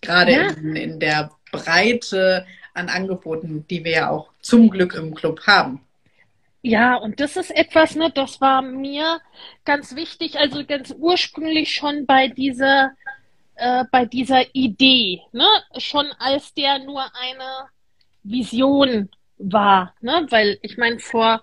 Gerade ja. in, in der Breite an Angeboten, die wir ja auch zum Glück im Club haben. Ja, und das ist etwas, ne, das war mir ganz wichtig, also ganz ursprünglich schon bei dieser, äh, bei dieser Idee, ne, schon als der nur eine Vision war, ne, weil ich meine, vor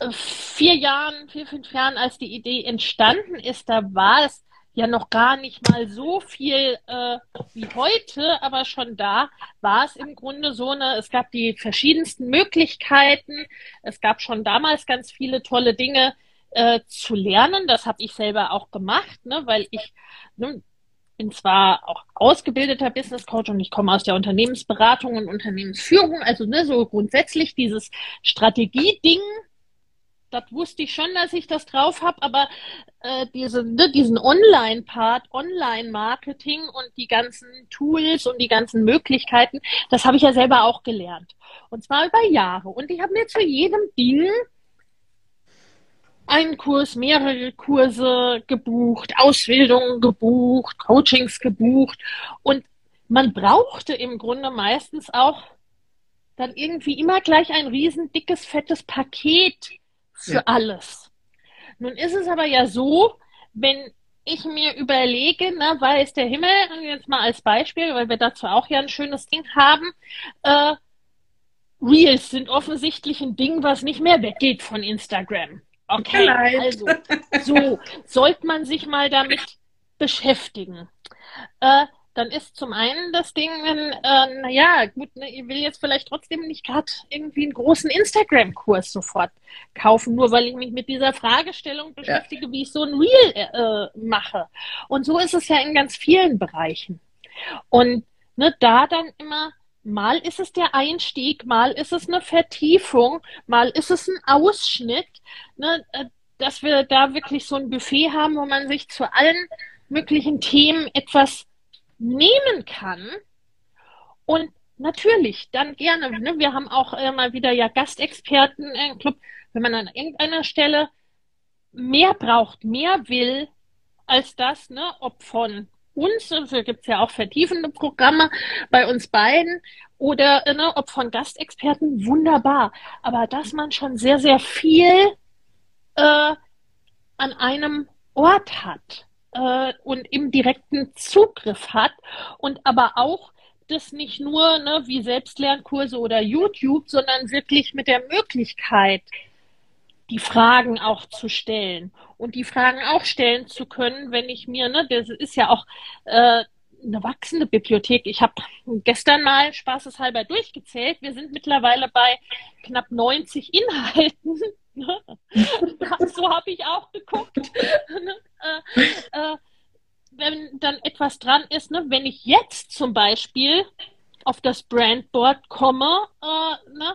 äh, vier Jahren, vier, fünf Jahren, als die Idee entstanden ist, da war es ja noch gar nicht mal so viel äh, wie heute, aber schon da war es im Grunde so eine, es gab die verschiedensten Möglichkeiten, es gab schon damals ganz viele tolle Dinge äh, zu lernen, das habe ich selber auch gemacht, ne, weil ich ne, bin zwar auch ausgebildeter Business Coach und ich komme aus der Unternehmensberatung und Unternehmensführung, also ne, so grundsätzlich dieses Strategieding das wusste ich schon, dass ich das drauf habe, aber äh, diese, ne, diesen Online-Part, Online-Marketing und die ganzen Tools und die ganzen Möglichkeiten, das habe ich ja selber auch gelernt. Und zwar über Jahre. Und ich habe mir zu jedem Ding einen Kurs, mehrere Kurse gebucht, Ausbildungen gebucht, Coachings gebucht. Und man brauchte im Grunde meistens auch dann irgendwie immer gleich ein riesen dickes, fettes Paket für ja. alles. Nun ist es aber ja so, wenn ich mir überlege, na, weiß der Himmel, jetzt mal als Beispiel, weil wir dazu auch ja ein schönes Ding haben, äh, Reels sind offensichtlich ein Ding, was nicht mehr weggeht von Instagram. Okay, also, so sollte man sich mal damit beschäftigen. äh, dann ist zum einen das Ding, äh, naja, gut, ne, ihr will jetzt vielleicht trotzdem nicht gerade irgendwie einen großen Instagram-Kurs sofort kaufen, nur weil ich mich mit dieser Fragestellung beschäftige, ja. wie ich so ein Reel äh, mache. Und so ist es ja in ganz vielen Bereichen. Und ne, da dann immer, mal ist es der Einstieg, mal ist es eine Vertiefung, mal ist es ein Ausschnitt, ne, äh, dass wir da wirklich so ein Buffet haben, wo man sich zu allen möglichen Themen etwas nehmen kann. Und natürlich, dann gerne. Ne? Wir haben auch immer wieder ja Gastexperten im Club. Wenn man an irgendeiner Stelle mehr braucht, mehr will als das, ne? ob von uns, also gibt es ja auch vertiefende Programme bei uns beiden, oder ne, ob von Gastexperten, wunderbar. Aber dass man schon sehr, sehr viel äh, an einem Ort hat äh, und im direkten Zugriff hat und aber auch das nicht nur ne, wie Selbstlernkurse oder YouTube, sondern wirklich mit der Möglichkeit, die Fragen auch zu stellen und die Fragen auch stellen zu können, wenn ich mir, ne, das ist ja auch äh, eine wachsende Bibliothek. Ich habe gestern mal spaßeshalber durchgezählt. Wir sind mittlerweile bei knapp 90 Inhalten. So habe ich auch geguckt. Äh, äh, wenn dann etwas dran ist, ne? wenn ich jetzt zum Beispiel auf das Brandboard komme, äh, ne?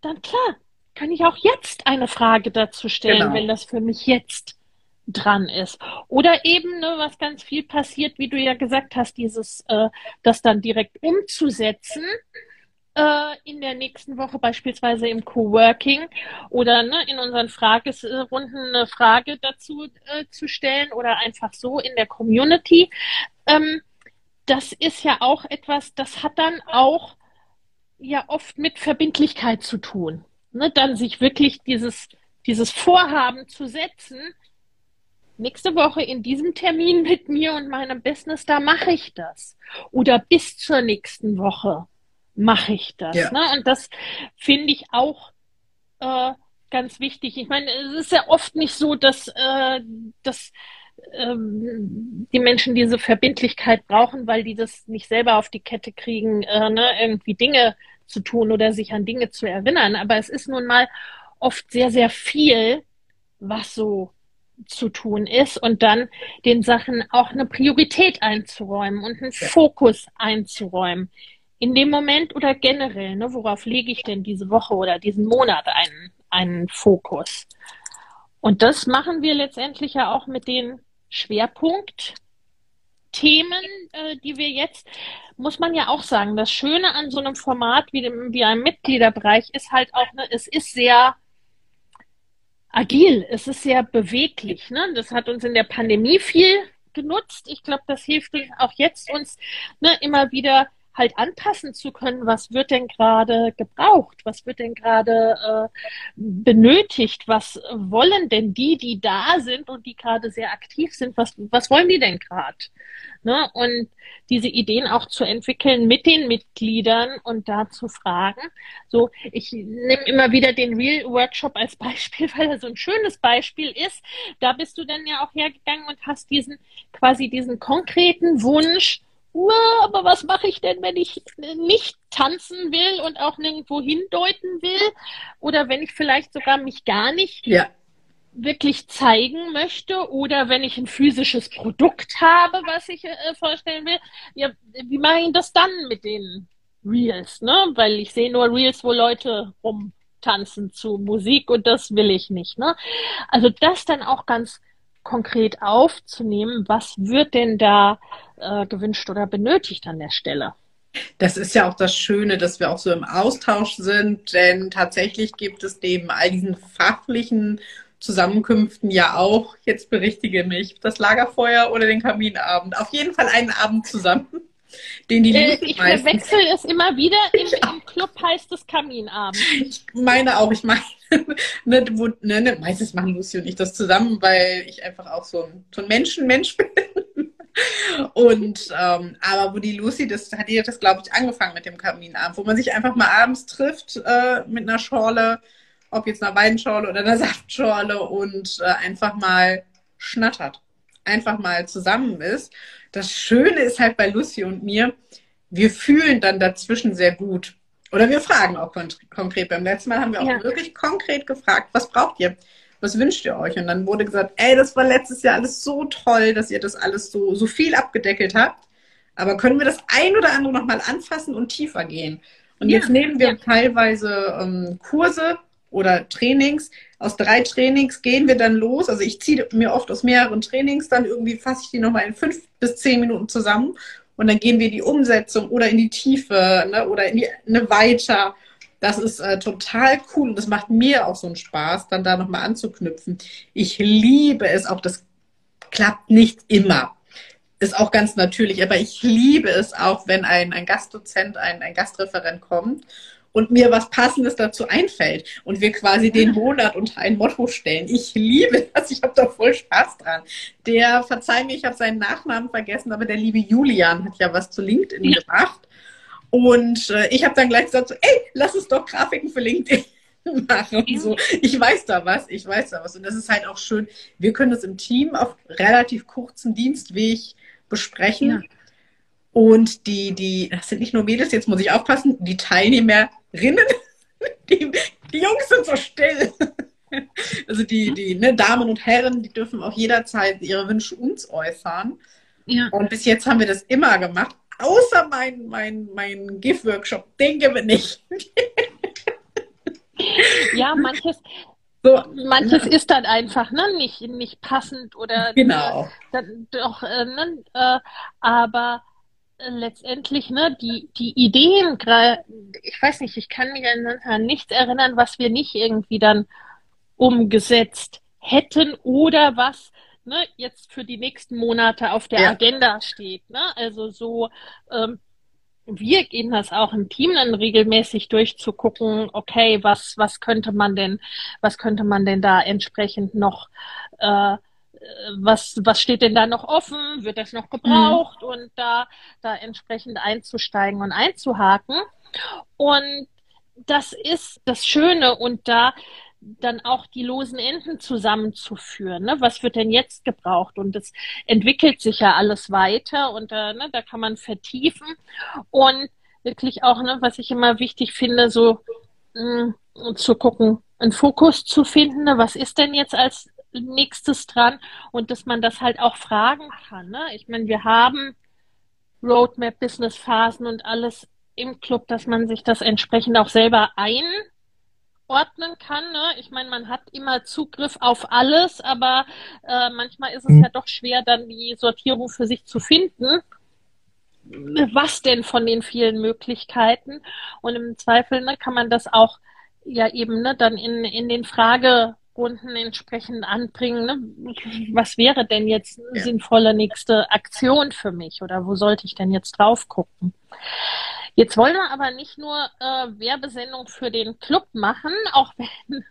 dann klar, kann ich auch jetzt eine Frage dazu stellen, genau. wenn das für mich jetzt dran ist. Oder eben, ne, was ganz viel passiert, wie du ja gesagt hast, dieses, äh, das dann direkt umzusetzen äh, in der nächsten Woche beispielsweise im Coworking oder ne, in unseren Fragerunden eine Frage dazu äh, zu stellen oder einfach so in der Community. Ähm, das ist ja auch etwas, das hat dann auch ja oft mit Verbindlichkeit zu tun. Ne, dann sich wirklich dieses, dieses Vorhaben zu setzen, nächste Woche in diesem Termin mit mir und meinem Business, da mache ich das. Oder bis zur nächsten Woche mache ich das. Ja. Ne? Und das finde ich auch äh, ganz wichtig. Ich meine, es ist ja oft nicht so, dass, äh, dass ähm, die Menschen diese Verbindlichkeit brauchen, weil die das nicht selber auf die Kette kriegen, äh, ne? irgendwie Dinge zu tun oder sich an Dinge zu erinnern. Aber es ist nun mal oft sehr, sehr viel, was so zu tun ist und dann den Sachen auch eine Priorität einzuräumen und einen Fokus einzuräumen in dem Moment oder generell, ne, worauf lege ich denn diese Woche oder diesen Monat einen, einen Fokus? Und das machen wir letztendlich ja auch mit den Schwerpunktthemen, äh, die wir jetzt, muss man ja auch sagen, das Schöne an so einem Format wie, dem, wie einem Mitgliederbereich ist halt auch, ne, es ist sehr agil, es ist sehr beweglich. Ne? Das hat uns in der Pandemie viel genutzt. Ich glaube, das hilft auch jetzt uns ne, immer wieder halt anpassen zu können, was wird denn gerade gebraucht, was wird denn gerade äh, benötigt, was wollen denn die, die da sind und die gerade sehr aktiv sind, was, was wollen die denn gerade? Ne? Und diese Ideen auch zu entwickeln mit den Mitgliedern und da zu fragen. So, ich nehme immer wieder den Real Workshop als Beispiel, weil er so ein schönes Beispiel ist. Da bist du dann ja auch hergegangen und hast diesen quasi diesen konkreten Wunsch, aber was mache ich denn, wenn ich nicht tanzen will und auch nirgendwo hindeuten will? Oder wenn ich vielleicht sogar mich gar nicht ja. wirklich zeigen möchte? Oder wenn ich ein physisches Produkt habe, was ich äh, vorstellen will? Ja, wie mache ich das dann mit den Reels? Ne? Weil ich sehe nur Reels, wo Leute rumtanzen zu Musik und das will ich nicht. Ne? Also das dann auch ganz konkret aufzunehmen, was wird denn da äh, gewünscht oder benötigt an der Stelle. Das ist ja auch das Schöne, dass wir auch so im Austausch sind, denn tatsächlich gibt es neben all diesen fachlichen Zusammenkünften ja auch, jetzt berichtige mich, das Lagerfeuer oder den Kaminabend. Auf jeden Fall einen Abend zusammen. Den die äh, ich verwechsel es immer wieder. Im, Im, Club heißt es Kaminabend. Ich meine auch, ich meine, ne, wo, ne, ne, meistens machen Lucy und ich das zusammen, weil ich einfach auch so ein, so ein Menschenmensch bin. Und ähm, aber wo die Lucy, das hat die das, glaube ich, angefangen mit dem Kaminabend, wo man sich einfach mal abends trifft äh, mit einer Schorle, ob jetzt einer Weinschorle oder einer Saftschorle und äh, einfach mal schnattert. Einfach mal zusammen ist. Das Schöne ist halt bei Lucy und mir, wir fühlen dann dazwischen sehr gut. Oder wir fragen auch kon konkret. Beim letzten Mal haben wir auch ja. wirklich konkret gefragt, was braucht ihr? Was wünscht ihr euch? Und dann wurde gesagt, ey, das war letztes Jahr alles so toll, dass ihr das alles so, so viel abgedeckelt habt. Aber können wir das ein oder andere nochmal anfassen und tiefer gehen? Und ja. jetzt nehmen wir ja. teilweise ähm, Kurse oder Trainings. Aus drei Trainings gehen wir dann los. Also ich ziehe mir oft aus mehreren Trainings, dann irgendwie fasse ich die nochmal in fünf bis zehn Minuten zusammen und dann gehen wir die Umsetzung oder in die Tiefe ne, oder in die ne, weiter. Das ist äh, total cool und das macht mir auch so einen Spaß, dann da nochmal anzuknüpfen. Ich liebe es, auch das klappt nicht immer. Ist auch ganz natürlich, aber ich liebe es auch, wenn ein, ein Gastdozent, ein, ein Gastreferent kommt und mir was Passendes dazu einfällt und wir quasi den Monat unter ein Motto stellen. Ich liebe das, ich habe da voll Spaß dran. Der, verzeih mir, ich habe seinen Nachnamen vergessen, aber der liebe Julian hat ja was zu LinkedIn ja. gemacht. Und äh, ich habe dann gleich gesagt, so, ey, lass uns doch Grafiken für LinkedIn machen. Ja. So, ich weiß da was, ich weiß da was. Und das ist halt auch schön. Wir können das im Team auf relativ kurzen Dienstweg besprechen. Ja. Und die, die, das sind nicht nur Mädels, jetzt muss ich aufpassen, die Teilnehmerinnen, die, die Jungs sind so still. Also die, die ne, Damen und Herren, die dürfen auch jederzeit ihre Wünsche uns äußern. Ja. Und bis jetzt haben wir das immer gemacht, außer mein, mein, mein GIF-Workshop, den geben wir nicht. Ja, manches, so, manches ja. ist dann einfach ne, nicht, nicht passend oder genau. Ne, doch, äh, ne, äh, aber letztendlich, ne, die, die Ideen, ich weiß nicht, ich kann mich an nichts erinnern, was wir nicht irgendwie dann umgesetzt hätten oder was ne, jetzt für die nächsten Monate auf der ja. Agenda steht. Ne? Also so, ähm, wir gehen das auch im Team dann regelmäßig durchzugucken, okay, was, was könnte man denn, was könnte man denn da entsprechend noch äh, was, was steht denn da noch offen? Wird das noch gebraucht? Mhm. Und da, da entsprechend einzusteigen und einzuhaken. Und das ist das Schöne und da dann auch die losen Enden zusammenzuführen. Ne? Was wird denn jetzt gebraucht? Und es entwickelt sich ja alles weiter und äh, ne, da kann man vertiefen und wirklich auch, ne, was ich immer wichtig finde, so mh, mm, zu gucken, einen Fokus zu finden. Ne? Was ist denn jetzt als nächstes dran und dass man das halt auch fragen kann. Ne? Ich meine, wir haben Roadmap, Business Phasen und alles im Club, dass man sich das entsprechend auch selber einordnen kann. Ne? Ich meine, man hat immer Zugriff auf alles, aber äh, manchmal ist es mhm. ja doch schwer, dann die Sortierung für sich zu finden. Was denn von den vielen Möglichkeiten? Und im Zweifel ne, kann man das auch ja eben ne, dann in, in den Frage Kunden entsprechend anbringen, ne? was wäre denn jetzt eine ja. sinnvolle nächste Aktion für mich oder wo sollte ich denn jetzt drauf gucken? Jetzt wollen wir aber nicht nur äh, Werbesendung für den Club machen, auch wenn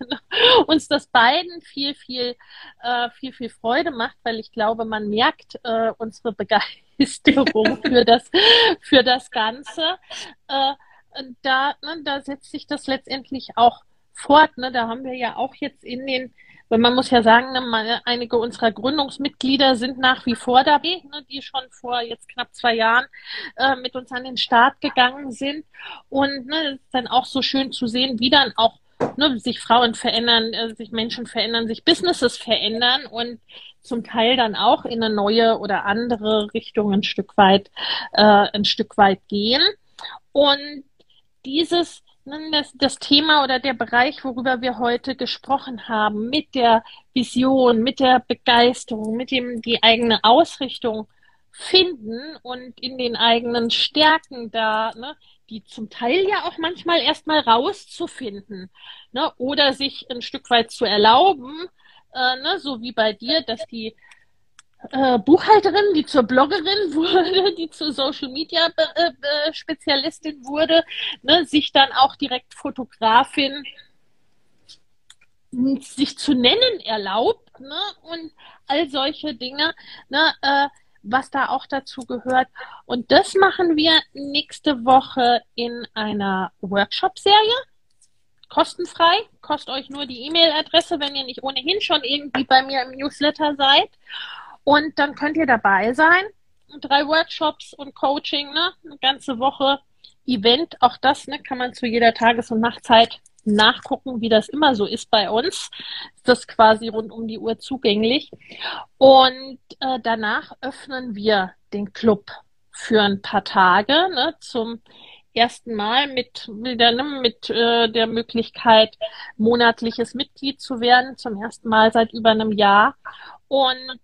uns das beiden viel, viel, äh, viel, viel Freude macht, weil ich glaube, man merkt äh, unsere Begeisterung für das, für das Ganze. Äh, da, ne, da setzt sich das letztendlich auch fort. Ne? Da haben wir ja auch jetzt in den, weil man muss ja sagen, ne, einige unserer Gründungsmitglieder sind nach wie vor dabei, ne, die schon vor jetzt knapp zwei Jahren äh, mit uns an den Start gegangen sind. Und ne, ist dann auch so schön zu sehen, wie dann auch ne, sich Frauen verändern, äh, sich Menschen verändern, sich Businesses verändern und zum Teil dann auch in eine neue oder andere Richtung ein Stück weit, äh, ein Stück weit gehen. Und dieses das, das Thema oder der Bereich, worüber wir heute gesprochen haben, mit der Vision, mit der Begeisterung, mit dem die eigene Ausrichtung finden und in den eigenen Stärken da, ne, die zum Teil ja auch manchmal erstmal rauszufinden, ne, oder sich ein Stück weit zu erlauben, äh, ne, so wie bei dir, dass die äh, Buchhalterin, die zur Bloggerin wurde, die zur Social Media äh, Spezialistin wurde, ne, sich dann auch direkt Fotografin sich zu nennen erlaubt ne, und all solche Dinge, ne, äh, was da auch dazu gehört. Und das machen wir nächste Woche in einer Workshop-Serie. Kostenfrei, kostet euch nur die E-Mail-Adresse, wenn ihr nicht ohnehin schon irgendwie bei mir im Newsletter seid. Und dann könnt ihr dabei sein. Drei Workshops und Coaching, ne? Eine ganze Woche Event. Auch das ne, kann man zu jeder Tages- und Nachtzeit nachgucken, wie das immer so ist bei uns. Ist das quasi rund um die Uhr zugänglich. Und äh, danach öffnen wir den Club für ein paar Tage ne, zum ersten Mal mit, mit, der, ne, mit äh, der Möglichkeit, monatliches Mitglied zu werden, zum ersten Mal seit über einem Jahr. Und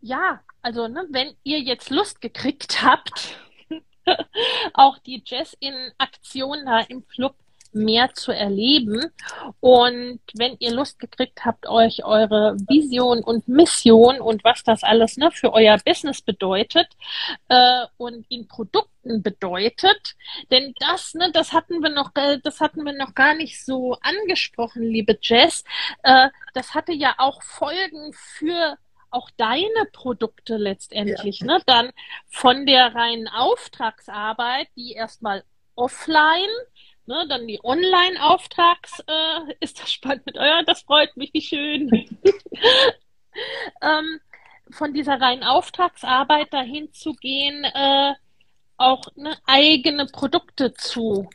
ja, also ne, wenn ihr jetzt Lust gekriegt habt, auch die Jazz in Aktion da im Club mehr zu erleben. Und wenn ihr Lust gekriegt habt, euch eure Vision und Mission und was das alles ne, für euer Business bedeutet äh, und in Produkten bedeutet, denn das, ne, das hatten wir noch, äh, das hatten wir noch gar nicht so angesprochen, liebe Jess. Äh, das hatte ja auch Folgen für auch deine Produkte letztendlich, ja. ne? Dann von der reinen Auftragsarbeit, die erstmal offline Ne, dann die Online-Auftrags, äh, ist das spannend mit euer, das freut mich, wie schön. ähm, von dieser reinen Auftragsarbeit dahin zu gehen, äh, auch ne, eigene Produkte zu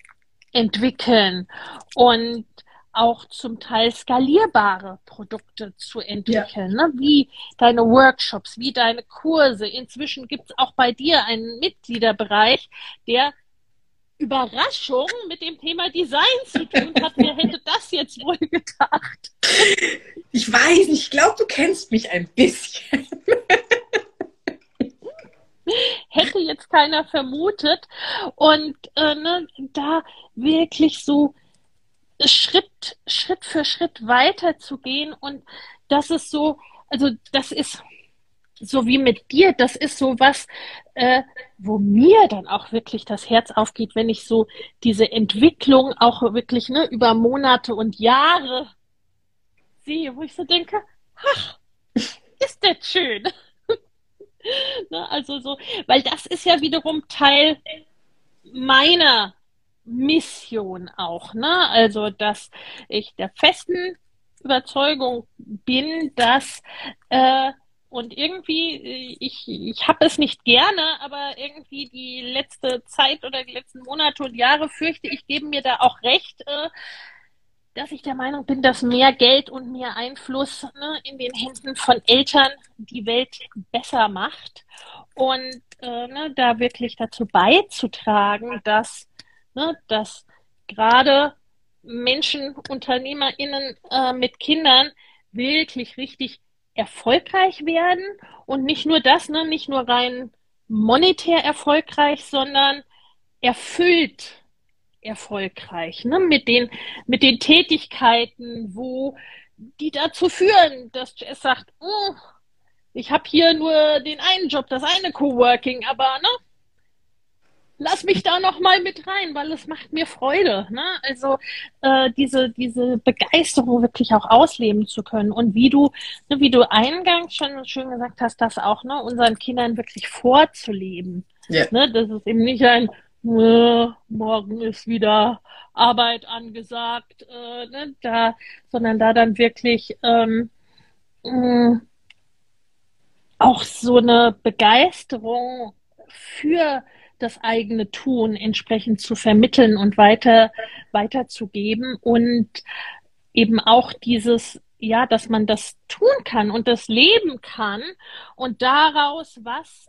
entwickeln und auch zum Teil skalierbare Produkte zu entwickeln, ja. ne? wie deine Workshops, wie deine Kurse. Inzwischen gibt es auch bei dir einen Mitgliederbereich, der Überraschung mit dem Thema Design zu tun hat. Wer hätte das jetzt wohl gedacht? Ich weiß nicht, ich glaube, du kennst mich ein bisschen. hätte jetzt keiner vermutet. Und äh, ne, da wirklich so Schritt, Schritt für Schritt weiterzugehen und das ist so, also das ist so wie mit dir, das ist so was, äh, wo mir dann auch wirklich das Herz aufgeht, wenn ich so diese Entwicklung auch wirklich ne, über Monate und Jahre sehe, wo ich so denke, ach, ist das schön. ne, also so, weil das ist ja wiederum Teil meiner Mission auch, ne? Also, dass ich der festen Überzeugung bin, dass äh, und irgendwie, äh, ich, ich habe es nicht gerne, aber irgendwie die letzte Zeit oder die letzten Monate und Jahre fürchte ich, geben mir da auch recht, äh, dass ich der Meinung bin, dass mehr Geld und mehr Einfluss ne, in den Händen von Eltern die Welt besser macht. Und äh, ne, da wirklich dazu beizutragen, dass, ne, dass gerade Menschen, UnternehmerInnen äh, mit Kindern wirklich richtig erfolgreich werden. Und nicht nur das, ne, nicht nur rein monetär erfolgreich, sondern erfüllt erfolgreich, ne, mit den, mit den Tätigkeiten, wo die dazu führen, dass Jess sagt, oh, ich habe hier nur den einen Job, das eine Coworking, aber ne, lass mich da noch mal mit rein, weil es macht mir Freude. Ne? Also äh, diese, diese Begeisterung wirklich auch ausleben zu können. Und wie du, ne, wie du eingangs schon schön gesagt hast, das auch ne, unseren Kindern wirklich vorzuleben. Yeah. Ne? Das ist eben nicht ein äh, morgen ist wieder Arbeit angesagt, äh, ne, da, sondern da dann wirklich ähm, mh, auch so eine Begeisterung für das eigene Tun entsprechend zu vermitteln und weiter weiterzugeben und eben auch dieses ja, dass man das tun kann und das leben kann und daraus was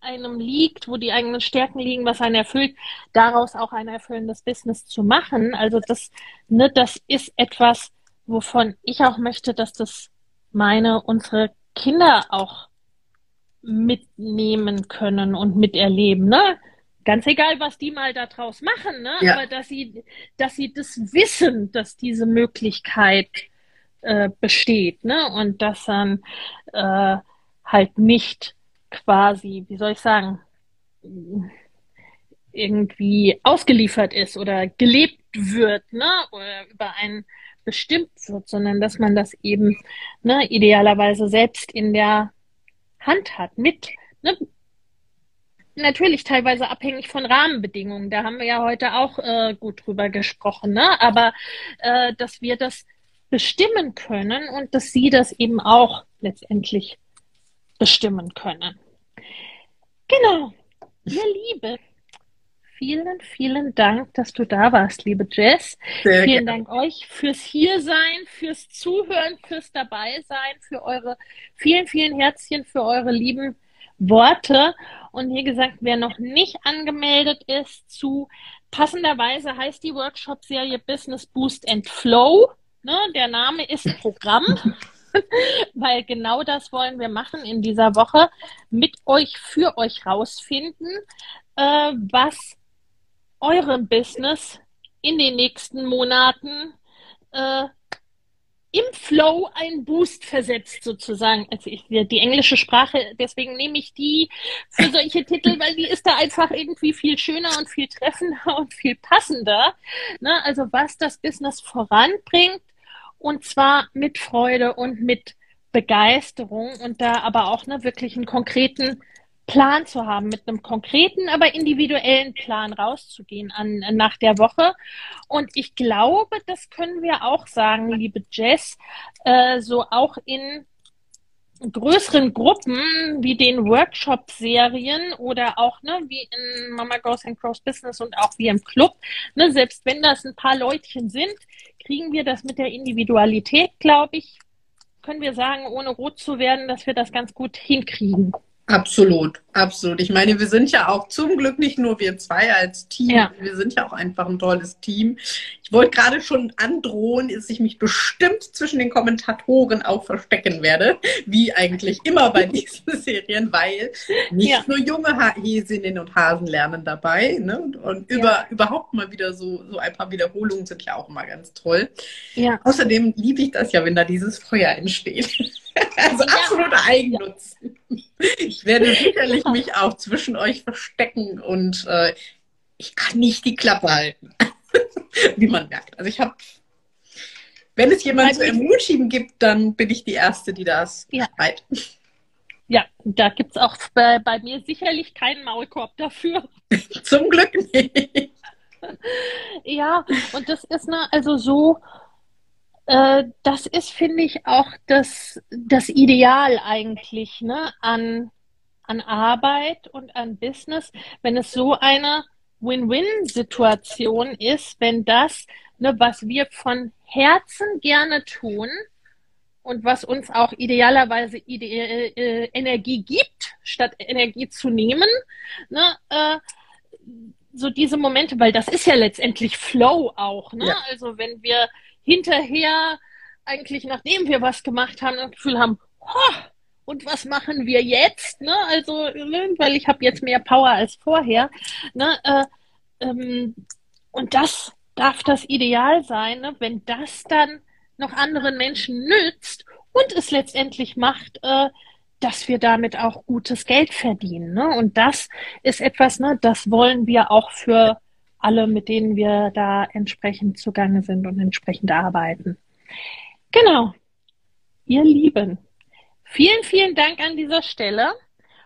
einem liegt, wo die eigenen Stärken liegen, was einen erfüllt, daraus auch ein erfüllendes Business zu machen. Also das, ne, das ist etwas, wovon ich auch möchte, dass das meine, unsere Kinder auch mitnehmen können und miterleben, ne? Ganz egal, was die mal daraus machen, ne? Ja. Aber dass sie, dass sie das wissen, dass diese Möglichkeit äh, besteht, ne? Und dass dann äh, halt nicht quasi, wie soll ich sagen, irgendwie ausgeliefert ist oder gelebt wird, ne? Oder über einen bestimmt wird, sondern dass man das eben ne, idealerweise selbst in der Hand hat, mit, ne, natürlich teilweise abhängig von Rahmenbedingungen. Da haben wir ja heute auch äh, gut drüber gesprochen, ne? Aber äh, dass wir das bestimmen können und dass sie das eben auch letztendlich bestimmen können. Genau. Ihr Liebe, vielen, vielen Dank, dass du da warst, liebe Jess. Sehr vielen gerne. Dank euch fürs Hiersein, fürs Zuhören, fürs Dabeisein, für eure vielen, vielen Herzchen, für eure lieben Worte. Und wie gesagt, wer noch nicht angemeldet ist zu passenderweise heißt die Workshop-Serie Business Boost and Flow. Ne, der Name ist Programm. weil genau das wollen wir machen in dieser Woche, mit euch, für euch rausfinden, äh, was eurem Business in den nächsten Monaten äh, im Flow einen Boost versetzt, sozusagen. Also ich, die englische Sprache, deswegen nehme ich die für solche Titel, weil die ist da einfach irgendwie viel schöner und viel treffender und viel passender. Ne? Also was das Business voranbringt und zwar mit Freude und mit Begeisterung und da aber auch ne, wirklich einen konkreten Plan zu haben, mit einem konkreten, aber individuellen Plan rauszugehen an, nach der Woche. Und ich glaube, das können wir auch sagen, liebe Jess, äh, so auch in größeren Gruppen wie den Workshop-Serien oder auch ne, wie in Mama Goes and Crows Business und auch wie im Club, ne, selbst wenn das ein paar Leutchen sind, kriegen wir das mit der Individualität, glaube ich, können wir sagen, ohne rot zu werden, dass wir das ganz gut hinkriegen. Absolut, absolut. Ich meine, wir sind ja auch zum Glück nicht nur wir zwei als Team, ja. wir sind ja auch einfach ein tolles Team. Ich wollte gerade schon androhen, dass ich mich bestimmt zwischen den Kommentatoren auch verstecken werde, wie eigentlich immer bei diesen Serien, weil nicht ja. nur junge Häsinnen und Hasen lernen dabei ne? und über, ja. überhaupt mal wieder so, so ein paar Wiederholungen sind ja auch immer ganz toll. Ja. Außerdem liebe ich das ja, wenn da dieses Feuer entsteht. Also ja. absoluter Eigennutz. Ich werde sicherlich mich auch zwischen euch verstecken und äh, ich kann nicht die Klappe halten. Wie man merkt. Also ich habe, wenn es jemanden zu ermutigen gibt, dann bin ich die Erste, die das ja. schreit. Ja, da gibt es auch bei, bei mir sicherlich keinen Maulkorb dafür. Zum Glück nicht. Ja, und das ist ne, also so, äh, das ist, finde ich, auch das, das Ideal eigentlich ne, an, an Arbeit und an Business, wenn es so eine Win-Win-Situation ist, wenn das, ne, was wir von Herzen gerne tun und was uns auch idealerweise ide äh, Energie gibt, statt Energie zu nehmen, ne, äh, so diese Momente, weil das ist ja letztendlich Flow auch, ne? Ja. Also wenn wir hinterher eigentlich, nachdem wir was gemacht haben, das Gefühl haben, oh, und was machen wir jetzt? Ne? Also, ne, weil ich habe jetzt mehr Power als vorher. Ne? Äh, ähm, und das darf das Ideal sein, ne? wenn das dann noch anderen Menschen nützt und es letztendlich macht, äh, dass wir damit auch gutes Geld verdienen. Ne? Und das ist etwas, ne, das wollen wir auch für alle, mit denen wir da entsprechend zugange sind und entsprechend arbeiten. Genau. Ihr Lieben, vielen, vielen Dank an dieser Stelle.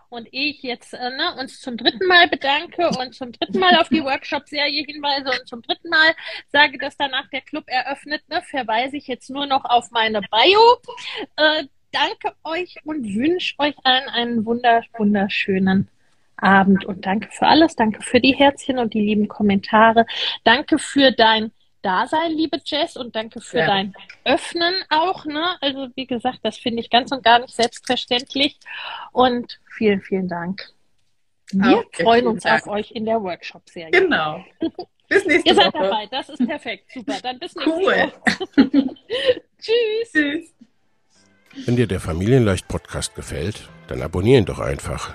Und ich jetzt äh, ne, uns zum dritten Mal bedanke und zum dritten Mal auf die Workshop-Serie hinweise und zum dritten Mal sage, dass danach der Club eröffnet, ne, verweise ich jetzt nur noch auf meine Bio. Äh, danke euch und wünsche euch allen einen wunder, wunderschönen Abend und danke für alles. Danke für die Herzchen und die lieben Kommentare. Danke für dein Dasein, liebe Jess, und danke für ja. dein Öffnen auch. Ne? Also wie gesagt, das finde ich ganz und gar nicht selbstverständlich. Und vielen, vielen Dank. Wir okay, freuen uns Dank. auf euch in der Workshop-Serie. Genau. Bis nächste Ihr seid Woche. dabei, das ist perfekt. Super, dann bis nächste cool. Woche. Tschüss. Tschüss. Wenn dir der Familienleicht Podcast gefällt, dann abonnier ihn doch einfach